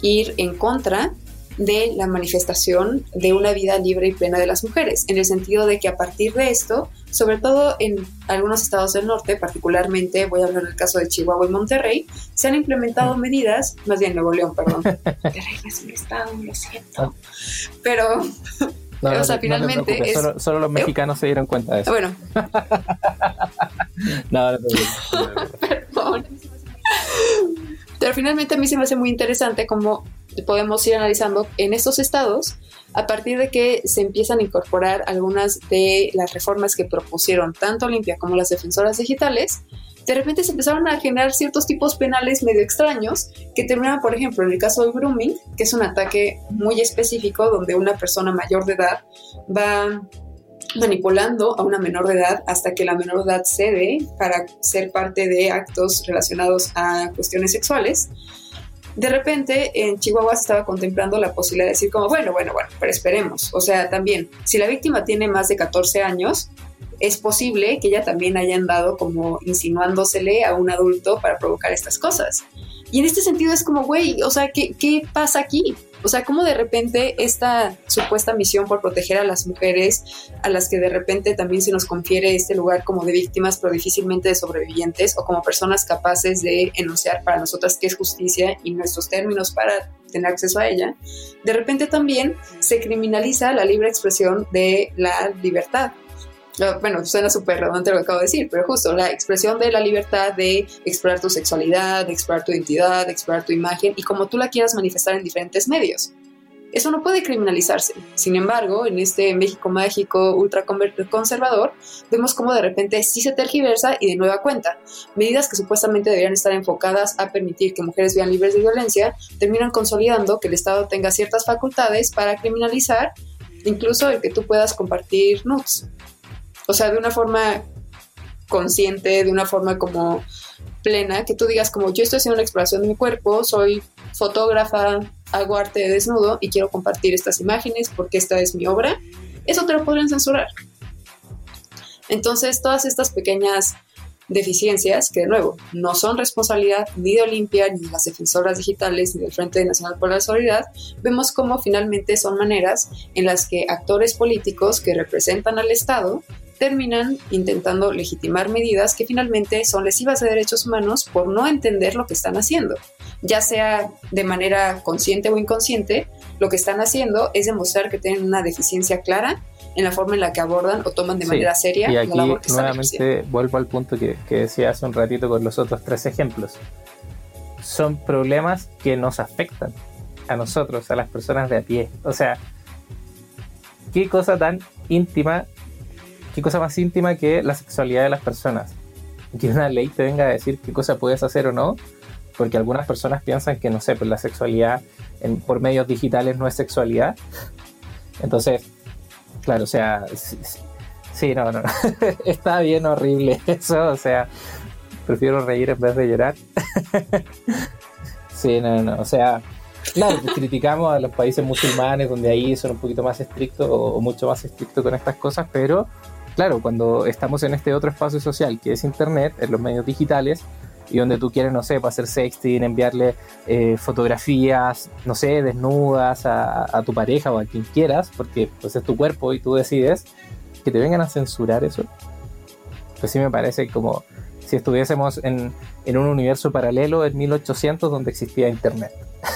ir en contra de la manifestación de una vida libre y plena de las mujeres, en el sentido de que a partir de esto, sobre todo en algunos estados del norte, particularmente voy a hablar del caso de Chihuahua y Monterrey, se han implementado medidas, más bien Nuevo León, perdón, Monterrey es un estado, lo siento, ah. Pero o sea, finalmente solo, los mexicanos se dieron cuenta de eso. Bueno. <laughs> no, no, Perdón. Pero finalmente a mí se me hace muy interesante cómo podemos ir analizando en estos estados a partir de que se empiezan a incorporar algunas de las reformas que propusieron tanto Olimpia como las defensoras digitales, de repente se empezaron a generar ciertos tipos penales medio extraños que terminan, por ejemplo, en el caso del grooming, que es un ataque muy específico donde una persona mayor de edad va manipulando a una menor de edad hasta que la menor de edad cede para ser parte de actos relacionados a cuestiones sexuales. De repente en Chihuahua se estaba contemplando la posibilidad de decir como, bueno, bueno, bueno, pero esperemos. O sea, también, si la víctima tiene más de 14 años, es posible que ella también haya andado como insinuándosele a un adulto para provocar estas cosas. Y en este sentido es como, güey, o sea, ¿qué, ¿qué pasa aquí? O sea, cómo de repente esta supuesta misión por proteger a las mujeres, a las que de repente también se nos confiere este lugar como de víctimas, pero difícilmente de sobrevivientes, o como personas capaces de enunciar para nosotras qué es justicia y nuestros términos para tener acceso a ella, de repente también se criminaliza la libre expresión de la libertad bueno, suena súper redundante lo que acabo de decir, pero justo la expresión de la libertad de explorar tu sexualidad, de explorar tu identidad, de explorar tu imagen y como tú la quieras manifestar en diferentes medios. Eso no puede criminalizarse. Sin embargo, en este México mágico ultra conservador, vemos cómo de repente sí se tergiversa y de nueva cuenta. Medidas que supuestamente deberían estar enfocadas a permitir que mujeres vean libres de violencia terminan consolidando que el Estado tenga ciertas facultades para criminalizar incluso el que tú puedas compartir nudes. O sea, de una forma consciente, de una forma como plena, que tú digas como yo estoy haciendo una exploración de mi cuerpo, soy fotógrafa, hago arte de desnudo y quiero compartir estas imágenes porque esta es mi obra, eso te lo podrían censurar. Entonces, todas estas pequeñas deficiencias, que de nuevo no son responsabilidad ni de Olimpia, ni de las defensoras digitales, ni del Frente Nacional por la Solidaridad, vemos cómo finalmente son maneras en las que actores políticos que representan al Estado terminan intentando legitimar medidas que finalmente son lesivas de derechos humanos por no entender lo que están haciendo. Ya sea de manera consciente o inconsciente, lo que están haciendo es demostrar que tienen una deficiencia clara en la forma en la que abordan o toman de manera seria y aquí nuevamente vuelvo al punto que, que decía hace un ratito con los otros tres ejemplos. Son problemas que nos afectan a nosotros, a las personas de a pie. O sea, qué cosa tan íntima qué cosa más íntima que la sexualidad de las personas. Que una ley te venga a decir qué cosa puedes hacer o no, porque algunas personas piensan que, no sé, pues la sexualidad por medios digitales no es sexualidad. Entonces, claro, o sea, sí, no, no, <laughs> está bien horrible <laughs> eso, o sea, prefiero reír en vez de llorar. <laughs> sí, no, no, o sea, claro, pues criticamos a los países musulmanes donde ahí son un poquito más estrictos o mucho más estrictos con estas cosas, pero claro, cuando estamos en este otro espacio social que es Internet, en los medios digitales, y donde tú quieres, no sé, para hacer sexting, enviarle eh, fotografías, no sé, desnudas a, tu pareja o a quien quieras, porque pues es tu cuerpo y tú decides, que te vengan a censurar eso, pues sí me parece como si estuviésemos en, en un universo paralelo en 1800 donde existía Internet.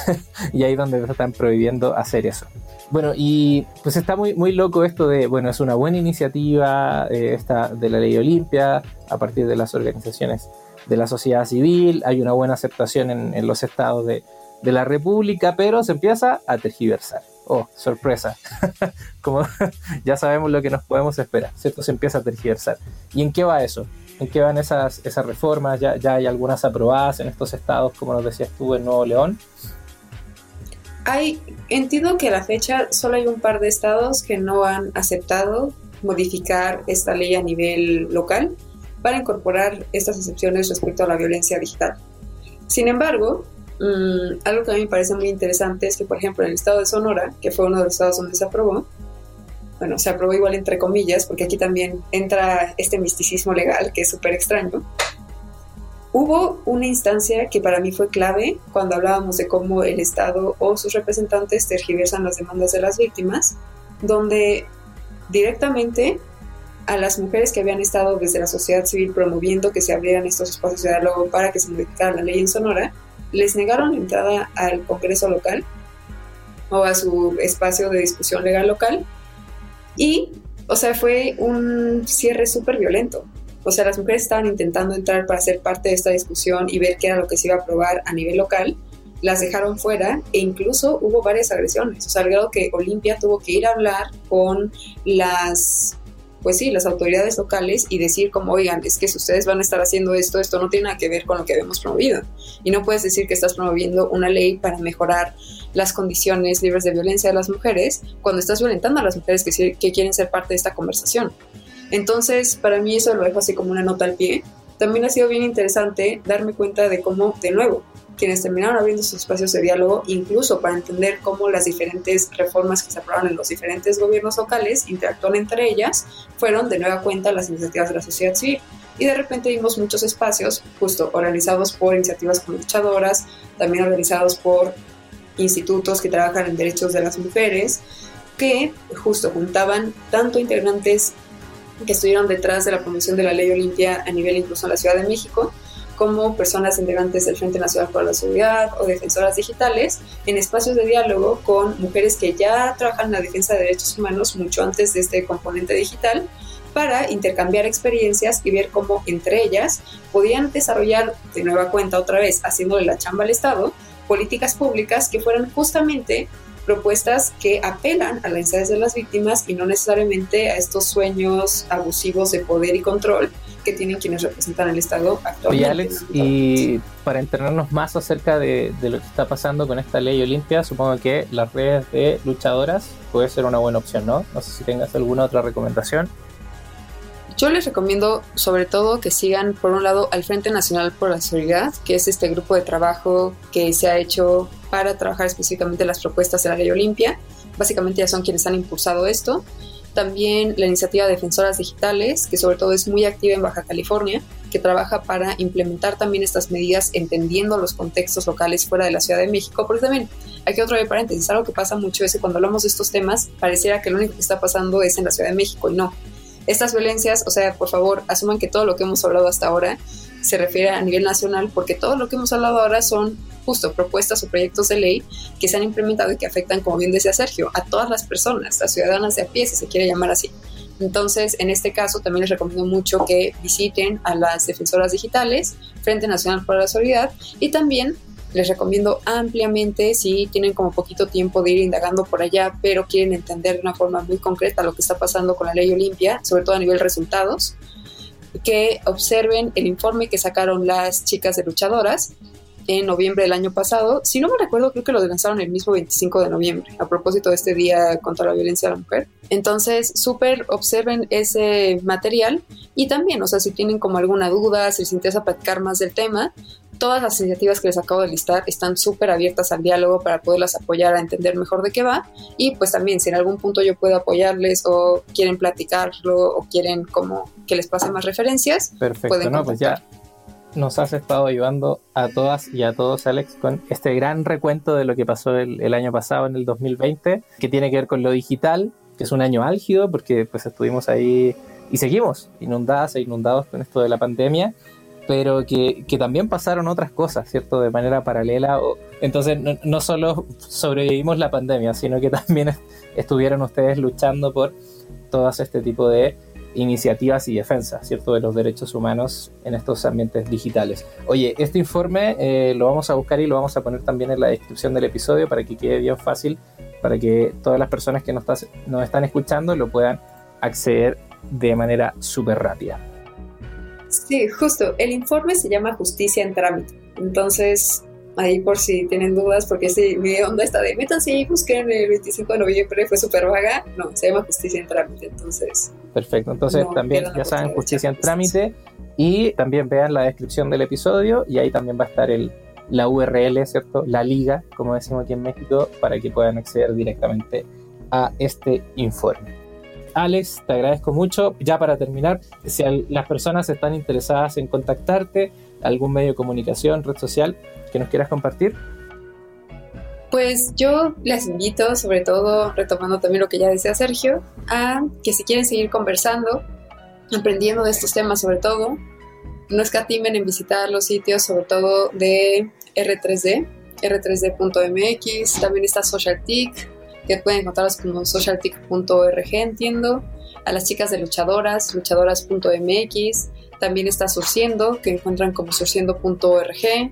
<laughs> y ahí donde están prohibiendo hacer eso. Bueno, y pues está muy, muy loco esto de, bueno, es una buena iniciativa eh, esta de la ley Olimpia a partir de las organizaciones de la sociedad civil, hay una buena aceptación en, los estados de, de, la República, pero se empieza a tergiversar. Oh, sorpresa. <laughs> Como <laughs> ya sabemos lo que nos podemos esperar, ¿cierto? Se empieza a tergiversar. ¿Y en qué va eso? ¿En qué van esas, esas reformas? Ya, ya hay algunas aprobadas en estos estados, como nos decías tú, en Nuevo León. Hay, entiendo que a la fecha solo hay un par de estados que no han aceptado modificar esta ley a nivel local para incorporar estas excepciones respecto a la violencia digital. Sin embargo, mm, algo que a mí me parece muy interesante es que, por ejemplo, en el estado de Sonora, que fue uno de los estados donde se aprobó, bueno, se aprobó igual entre comillas, porque aquí también entra este misticismo legal que es súper extraño. Hubo una instancia que para mí fue clave cuando hablábamos de cómo el Estado o sus representantes tergiversan las demandas de las víctimas, donde directamente a las mujeres que habían estado desde la sociedad civil promoviendo que se abrieran estos espacios de diálogo para que se modificara la ley en Sonora, les negaron entrada al Congreso local o a su espacio de discusión legal local y, o sea, fue un cierre súper violento. O sea, las mujeres estaban intentando entrar para ser parte de esta discusión y ver qué era lo que se iba a aprobar a nivel local, las dejaron fuera e incluso hubo varias agresiones. O sea, al grado que Olimpia tuvo que ir a hablar con las pues sí, las autoridades locales y decir como, oigan, es que si ustedes van a estar haciendo esto, esto no tiene nada que ver con lo que habíamos promovido. Y no puedes decir que estás promoviendo una ley para mejorar las condiciones libres de violencia de las mujeres cuando estás violentando a las mujeres que, que quieren ser parte de esta conversación. Entonces, para mí eso lo dejo así como una nota al pie. También ha sido bien interesante darme cuenta de cómo, de nuevo, quienes terminaron abriendo sus espacios de diálogo, incluso para entender cómo las diferentes reformas que se aprobaron en los diferentes gobiernos locales interactúan entre ellas, fueron de nueva cuenta las iniciativas de la sociedad civil. Y de repente vimos muchos espacios, justo organizados por iniciativas como luchadoras, también organizados por institutos que trabajan en derechos de las mujeres, que justo juntaban tanto integrantes que estuvieron detrás de la promoción de la ley Olimpia a nivel incluso en la Ciudad de México, como personas integrantes del Frente Nacional por la Seguridad o defensoras digitales en espacios de diálogo con mujeres que ya trabajan en la defensa de derechos humanos mucho antes de este componente digital para intercambiar experiencias y ver cómo entre ellas podían desarrollar de nueva cuenta otra vez, haciéndole la chamba al Estado, políticas públicas que fueran justamente propuestas que apelan a la necesidades de las víctimas y no necesariamente a estos sueños abusivos de poder y control que tienen quienes representan el Estado actualmente. Y Alex, y para enterarnos más acerca de, lo que está pasando con esta ley Olimpia, supongo que las redes de luchadoras puede ser una buena opción, ¿no? No sé si tengas alguna otra recomendación. Yo les recomiendo sobre todo que sigan por un lado al Frente Nacional por la Seguridad, que es este grupo de trabajo que se ha hecho para trabajar específicamente las propuestas de la ley Olimpia. Básicamente ya son quienes han impulsado esto también la iniciativa Defensoras Digitales, que sobre todo es muy activa en Baja California, que trabaja para implementar también estas medidas entendiendo los contextos locales fuera de la Ciudad de México, porque también aquí otro paréntesis, algo que pasa mucho es que cuando hablamos de estos temas pareciera que lo único que está pasando es en la Ciudad de México y no. Estas violencias, o sea, por favor, asuman que todo lo que hemos hablado hasta ahora se refiere a nivel nacional, porque todo lo que hemos hablado ahora son justo propuestas o proyectos de ley que se han implementado y que afectan, como bien decía Sergio, a todas las personas, a ciudadanas de a pie, si se quiere llamar así. Entonces, en este caso, también les recomiendo mucho que visiten a las defensoras digitales, Frente Nacional para la Solidaridad, y también les recomiendo ampliamente, si tienen como poquito tiempo de ir indagando por allá, pero quieren entender de una forma muy concreta lo que está pasando con la ley Olimpia, sobre todo a nivel resultados, que observen el informe que sacaron las chicas de luchadoras en noviembre del año pasado. Si no me recuerdo, creo que lo lanzaron el mismo 25 de noviembre, a propósito de este Día contra la Violencia a la Mujer. Entonces, súper observen ese material y también, o sea, si tienen como alguna duda, si les interesa platicar más del tema, todas las iniciativas que les acabo de listar están súper abiertas al diálogo para poderlas apoyar a entender mejor de qué va. Y pues también, si en algún punto yo puedo apoyarles o quieren platicarlo o quieren como que les pase más referencias, Perfecto, pueden no, pues ya nos has estado ayudando a todas y a todos, Alex, con este gran recuento de lo que pasó el, año pasado, en el 2020, que tiene que ver con lo digital, que es un año álgido, porque pues estuvimos ahí y seguimos inundadas e inundados con esto de la pandemia, pero que, también pasaron otras cosas, ¿cierto? De manera paralela. Entonces, no, no solo sobrevivimos la pandemia, sino que también <laughs> estuvieron ustedes luchando por todas este tipo de iniciativas y defensa, ¿cierto?, de los derechos humanos en estos ambientes digitales. Oye, este informe eh, lo vamos a buscar y lo vamos a poner también en la descripción del episodio para que quede bien fácil, para que todas las personas que nos, están escuchando lo puedan acceder de manera súper rápida. Sí, justo. El informe se llama Justicia en Trámite. Entonces, ahí por si tienen dudas, porque si mi onda está de métanse y busquen el 25 de noviembre, fue súper vaga. No, se llama Justicia en Trámite. Entonces, Perfecto, entonces No también ya saben, justicia en trámite y también vean la descripción del episodio y ahí también va a estar el, la URL, ¿cierto? La liga, como decimos aquí en México, para que puedan acceder directamente a este informe. Alex, te agradezco mucho. Ya para terminar, si las personas están interesadas en contactarte, algún medio de comunicación, red social que nos quieras compartir, Pues yo les invito, sobre todo retomando también lo que ya decía Sergio, a que si quieren seguir conversando, aprendiendo de estos temas sobre todo, no escatimen en visitar los sitios sobre todo de R3D, r3d.mx, también está SocialTIC, que pueden encontrarlos como socialtic.org, entiendo, a las chicas de luchadoras, luchadoras.mx, también está Surciendo, que encuentran como surciendo.org,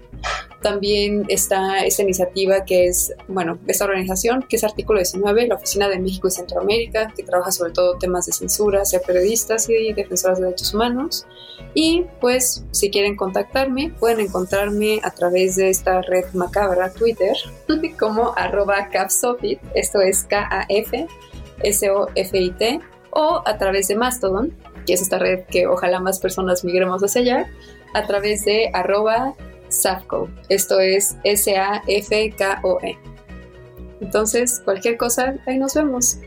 también está esta iniciativa que es, bueno, esta organización que es Artículo 19, la Oficina de México y Centroamérica, que trabaja sobre todo temas de censura hacia periodistas y defensoras de derechos humanos. Y pues, si quieren contactarme, pueden encontrarme a través de esta red macabra Twitter <laughs> como arroba capsofit, esto es K-A-F, S-O-F-I-T, o a través de Mastodon, que es esta red que ojalá más personas migremos hacia allá, a través de arroba Safco. Esto es S-A-F-K-O-E. Entonces, cualquier cosa, ahí nos vemos.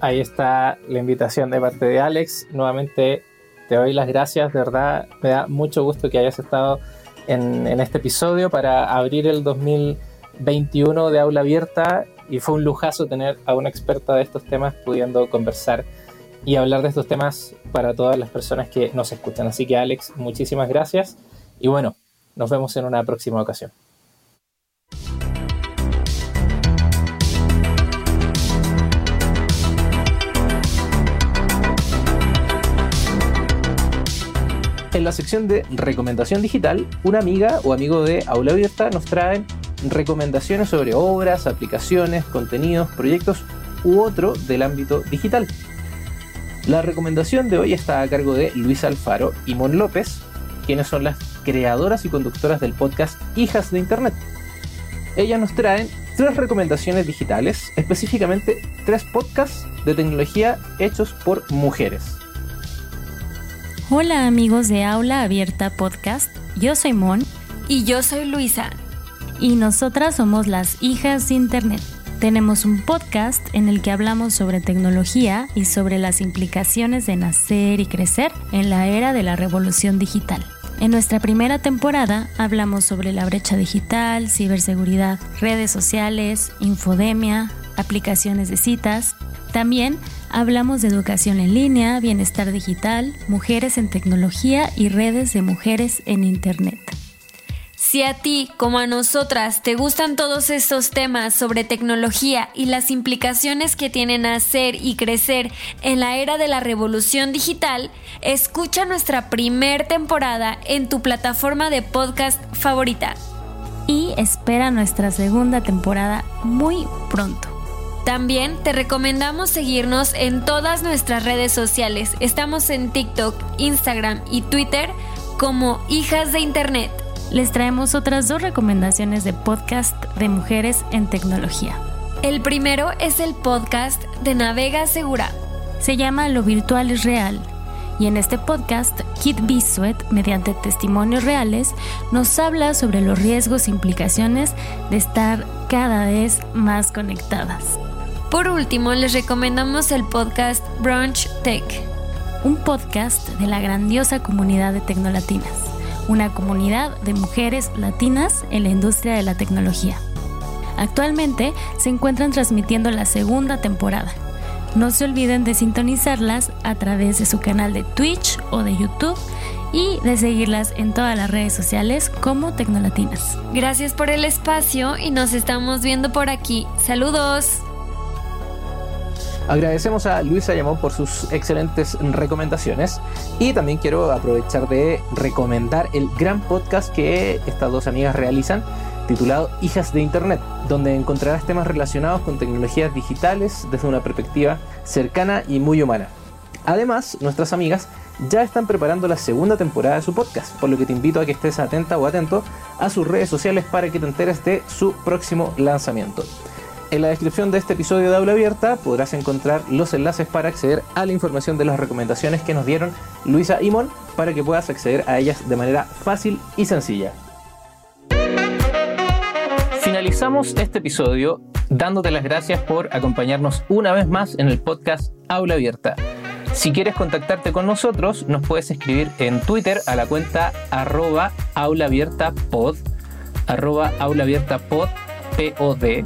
Ahí está la invitación de parte de Alex. Nuevamente te doy las gracias, de verdad. Me da mucho gusto que hayas estado en, en este episodio para abrir el 2021 de aula abierta y fue un lujazo tener a una experta de estos temas pudiendo conversar y hablar de estos temas para todas las personas que nos escuchan. Así que Alex, muchísimas gracias y bueno, nos vemos en una próxima ocasión. En la sección de recomendación digital, una amiga o amigo de Aula Abierta nos traen recomendaciones sobre obras, aplicaciones, contenidos, proyectos u otro del ámbito digital. La recomendación de hoy está a cargo de Luis Alfaro y Mon López, quienes son las creadoras y conductoras del podcast Hijas de Internet. Ellas nos traen tres recomendaciones digitales, específicamente tres podcasts de tecnología hechos por mujeres. Hola amigos de Aula Abierta Podcast, yo soy Mon Y yo soy Luisa. Y nosotras somos las hijas de Internet. Tenemos un podcast en el que hablamos sobre tecnología y sobre las implicaciones de nacer y crecer en la era de la revolución digital. En nuestra primera temporada hablamos sobre la brecha digital, ciberseguridad, redes sociales, infodemia, aplicaciones de citas. También hablamos de educación en línea, bienestar digital, mujeres en tecnología y redes de mujeres en Internet. Si a ti, como a nosotras, te gustan todos estos temas sobre tecnología y las implicaciones que tienen nacer y crecer en la era de la revolución digital, escucha nuestra primer temporada en tu plataforma de podcast favorita. Y espera nuestra segunda temporada muy pronto. También te recomendamos seguirnos en todas nuestras redes sociales. Estamos en TikTok, Instagram y Twitter como Hijas de Internet. Les traemos otras dos recomendaciones de podcast de mujeres en tecnología. El primero es el podcast de Navega Segura. Se llama Lo Virtual es Real. Y en este podcast, Kit Bisuet, mediante testimonios reales, nos habla sobre los riesgos e implicaciones de estar cada vez más conectadas. Por último, les recomendamos el podcast Brunch Tech. Un podcast de la grandiosa comunidad de Tecnolatinas, una comunidad de mujeres latinas en la industria de la tecnología. Actualmente se encuentran transmitiendo la segunda temporada. No se olviden de sintonizarlas a través de su canal de Twitch o de YouTube y de seguirlas en todas las redes sociales como Tecnolatinas. Gracias por el espacio y nos estamos viendo por aquí. Saludos. Agradecemos a Luisa Llamón por sus excelentes recomendaciones y también quiero aprovechar de recomendar el gran podcast que estas dos amigas realizan titulado Hijas de Internet, donde encontrarás temas relacionados con tecnologías digitales desde una perspectiva cercana y muy humana. Además, nuestras amigas ya están preparando la segunda temporada de su podcast, por lo que te invito a que estés atenta o atento a sus redes sociales para que te enteres de su próximo lanzamiento. En la descripción de este episodio de Aula Abierta podrás encontrar los enlaces para acceder a la información de las recomendaciones que nos dieron Luisa y Mon para que puedas acceder a ellas de manera fácil y sencilla. Finalizamos este episodio dándote las gracias por acompañarnos una vez más en el podcast Aula Abierta. Si quieres contactarte con nosotros, nos puedes escribir en Twitter a la cuenta arroba aulaabiertapod, arroba P-O-D,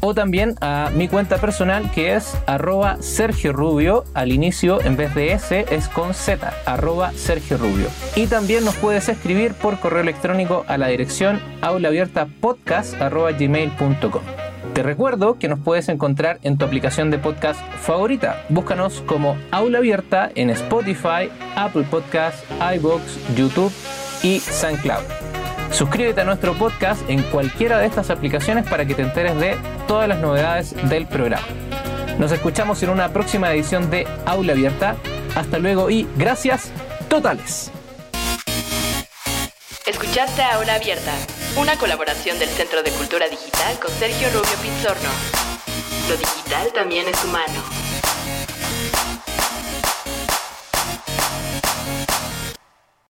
o también a mi cuenta personal que es arroba Sergio Rubio, al inicio en vez de S es con Z, arroba Sergio Rubio. Y también nos puedes escribir por correo electrónico a la dirección aulaabiertapodcast arroba gmail.com. Te recuerdo que nos puedes encontrar en tu aplicación de podcast favorita. Búscanos como Aula Abierta en Spotify, Apple Podcasts, iBox, YouTube y SoundCloud. Suscríbete a nuestro podcast en cualquiera de estas aplicaciones para que te enteres de todas las novedades del programa. Nos escuchamos en una próxima edición de Aula Abierta. Hasta luego y gracias totales. Escuchaste Aula Abierta, una colaboración del Centro de Cultura Digital con Sergio Rubio Pizzorno. Lo digital también es humano.